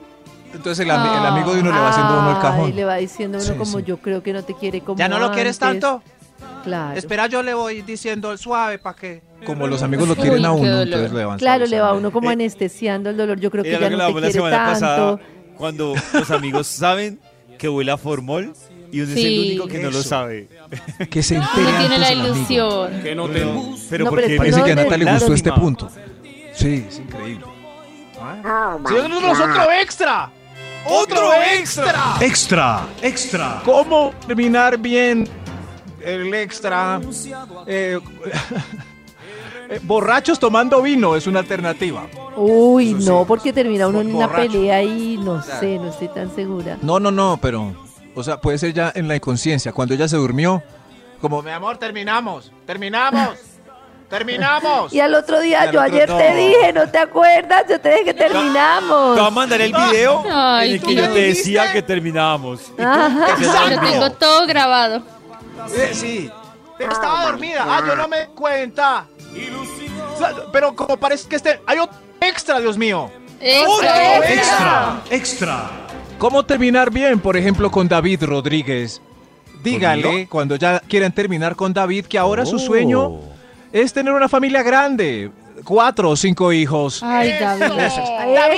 Entonces el, ami- el amigo de uno le va haciendo uno el cajón. le va diciendo uno Sí, como sí. yo creo que no te quiere como ¿Ya no lo quieres tanto? Claro. Espera, yo le voy diciendo el suave para que. Como los amigos lo Uy, quieren a uno, entonces le van Claro, le va suavizando. uno como Eh, anestesiando el dolor. Yo creo que Era ya lo que no te quiere semana tanto. pasada, cuando los amigos saben que huele a formol y uno es el único que no lo sabe. Que se entere No tiene la ilusión. Que no te No, pero No, porque pero Parece No, que a Nata le gustó este punto. Sí, es increíble. Los números, otro extra. ¡Otro extra! Extra. Extra. ¿Cómo terminar bien el extra? Eh, eh, borrachos tomando vino es una alternativa. Uy, no, porque termina uno en una Borracho. pelea y no sé, no estoy tan segura. No, no, no, pero O sea, puede ser ya en la inconsciencia, cuando ella se durmió, como Mi amor, terminamos. Terminamos. terminamos. Y al otro día, al yo otro- ayer te dije, ¿no te acuerdas? Yo te dije que terminamos. Te voy a mandar el video Ay, en el que ¿tú yo te decía que terminábamos. Ajá. Lo tengo todo grabado. Eh, sí. Estaba dormida. Ah, yo no me cuenta. Pero como parece que este. Hay otro extra, Dios mío. Extra, Otro Extra, extra. ¿Cómo terminar bien, por ejemplo, con David Rodríguez? Dígale, ¿Conmigo? cuando ya quieren terminar con David, que ahora su Oh. sueño es tener una familia grande, cuatro o cinco hijos. Ay, David. Eso.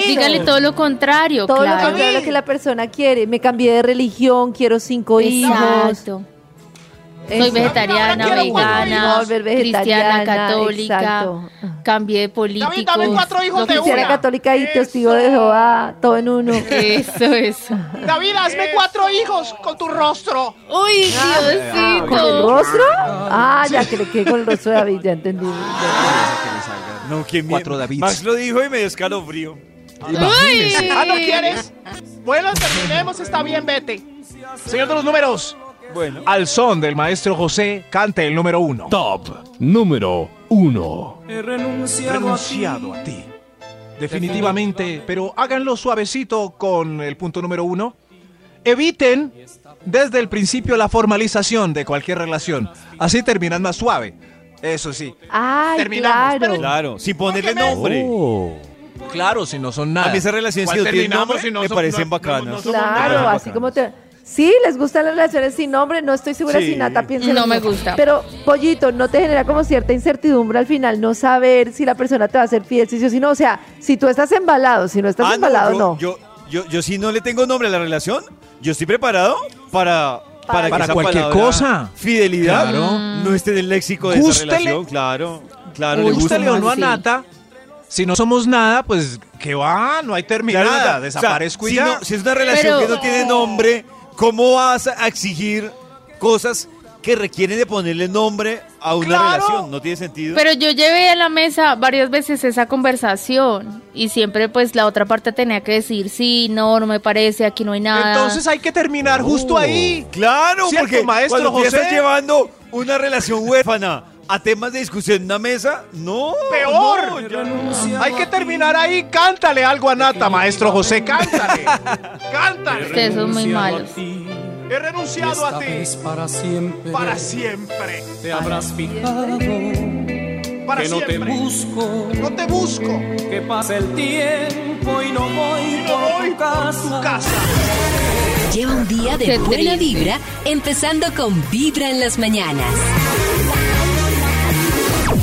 Dígale todo lo contrario, Todo lo contrario que la persona quiere. Me cambié de religión, quiero cinco hijos. Soy Eso. vegetariana, cuatro vegana. Volver cristiana, vegetariana, católica, exacto. cambié de político. David, dame cuatro hijos que de Cristiana una. católica y testigo de Jehová, todo en uno. Eso, eso. David, hazme cuatro hijos con tu rostro. Uy, ¿Con el Diosito. rostro? Ah, ya que le quedé con el rostro de David, ya entendí. No, que Cuatro Davids. Max lo dijo y me dio escalofrío. Uy. Ah, ¿no quieres? Bueno, terminemos, está bien, vete. Señor de los números. Bueno. Al son del maestro José, cante el número uno. Top número 1. He renunciado, Renunciado a ti. Definitivamente, pero háganlo suavecito con el punto número uno. Eviten desde el principio la formalización de cualquier relación. Así terminan más suave. Eso sí. Ay, Terminamos, claro. Claro, sin ponerle nombre. Claro, si no son nada. A mí esas relaciones ¿Cuál que no tienen terminamos nombre si no me son- parecen no- bacanas. no Claro, nada. así como te... Sí, les gustan las relaciones sin nombre, no estoy segura Sí. si Nata piensa No me gusta. Pero, Pollito, ¿no te genera como cierta incertidumbre al final no saber si la persona te va a ser fiel, si sí o si no? O sea, si tú estás embalado, si no estás Ah, embalado, yo, no. Yo, yo, yo si no le tengo nombre a la relación, yo estoy preparado para, para, que Para esa cualquier palabra cosa. Fidelidad Claro. no esté en el léxico de Gústele. esa relación. Claro, claro, le gusta. Gústele o no a. Nata. Si no somos nada, pues que va, no hay terminada. Claro, Nata, o sea, Desaparezco y si, ya. no- si es una relación Pero- que no tiene nombre, ¿cómo vas a exigir cosas que requieren de ponerle nombre a una Claro. relación? No tiene sentido. Pero yo llevé a la mesa varias veces esa conversación y siempre pues la otra parte tenía que decir sí, no, no me parece, aquí no hay nada. Entonces hay que terminar justo ahí. Claro, ¿Cierto, porque maestro cuando José? estás llevando una relación huérfana a temas de discusión en una mesa, no. Peor. no, Hay que terminar ahí. Cántale algo a Nata, maestro José. Cántale. Cántale. Ustedes son muy malos. He renunciado a ti. para siempre. Para siempre. Te habrás fijado Para que no te siempre. busco, No te busco. que pasa el tiempo y no voy No por voy tu por casa. tu casa. Lleva un día de buena vibra, empezando con Vibra en las mañanas.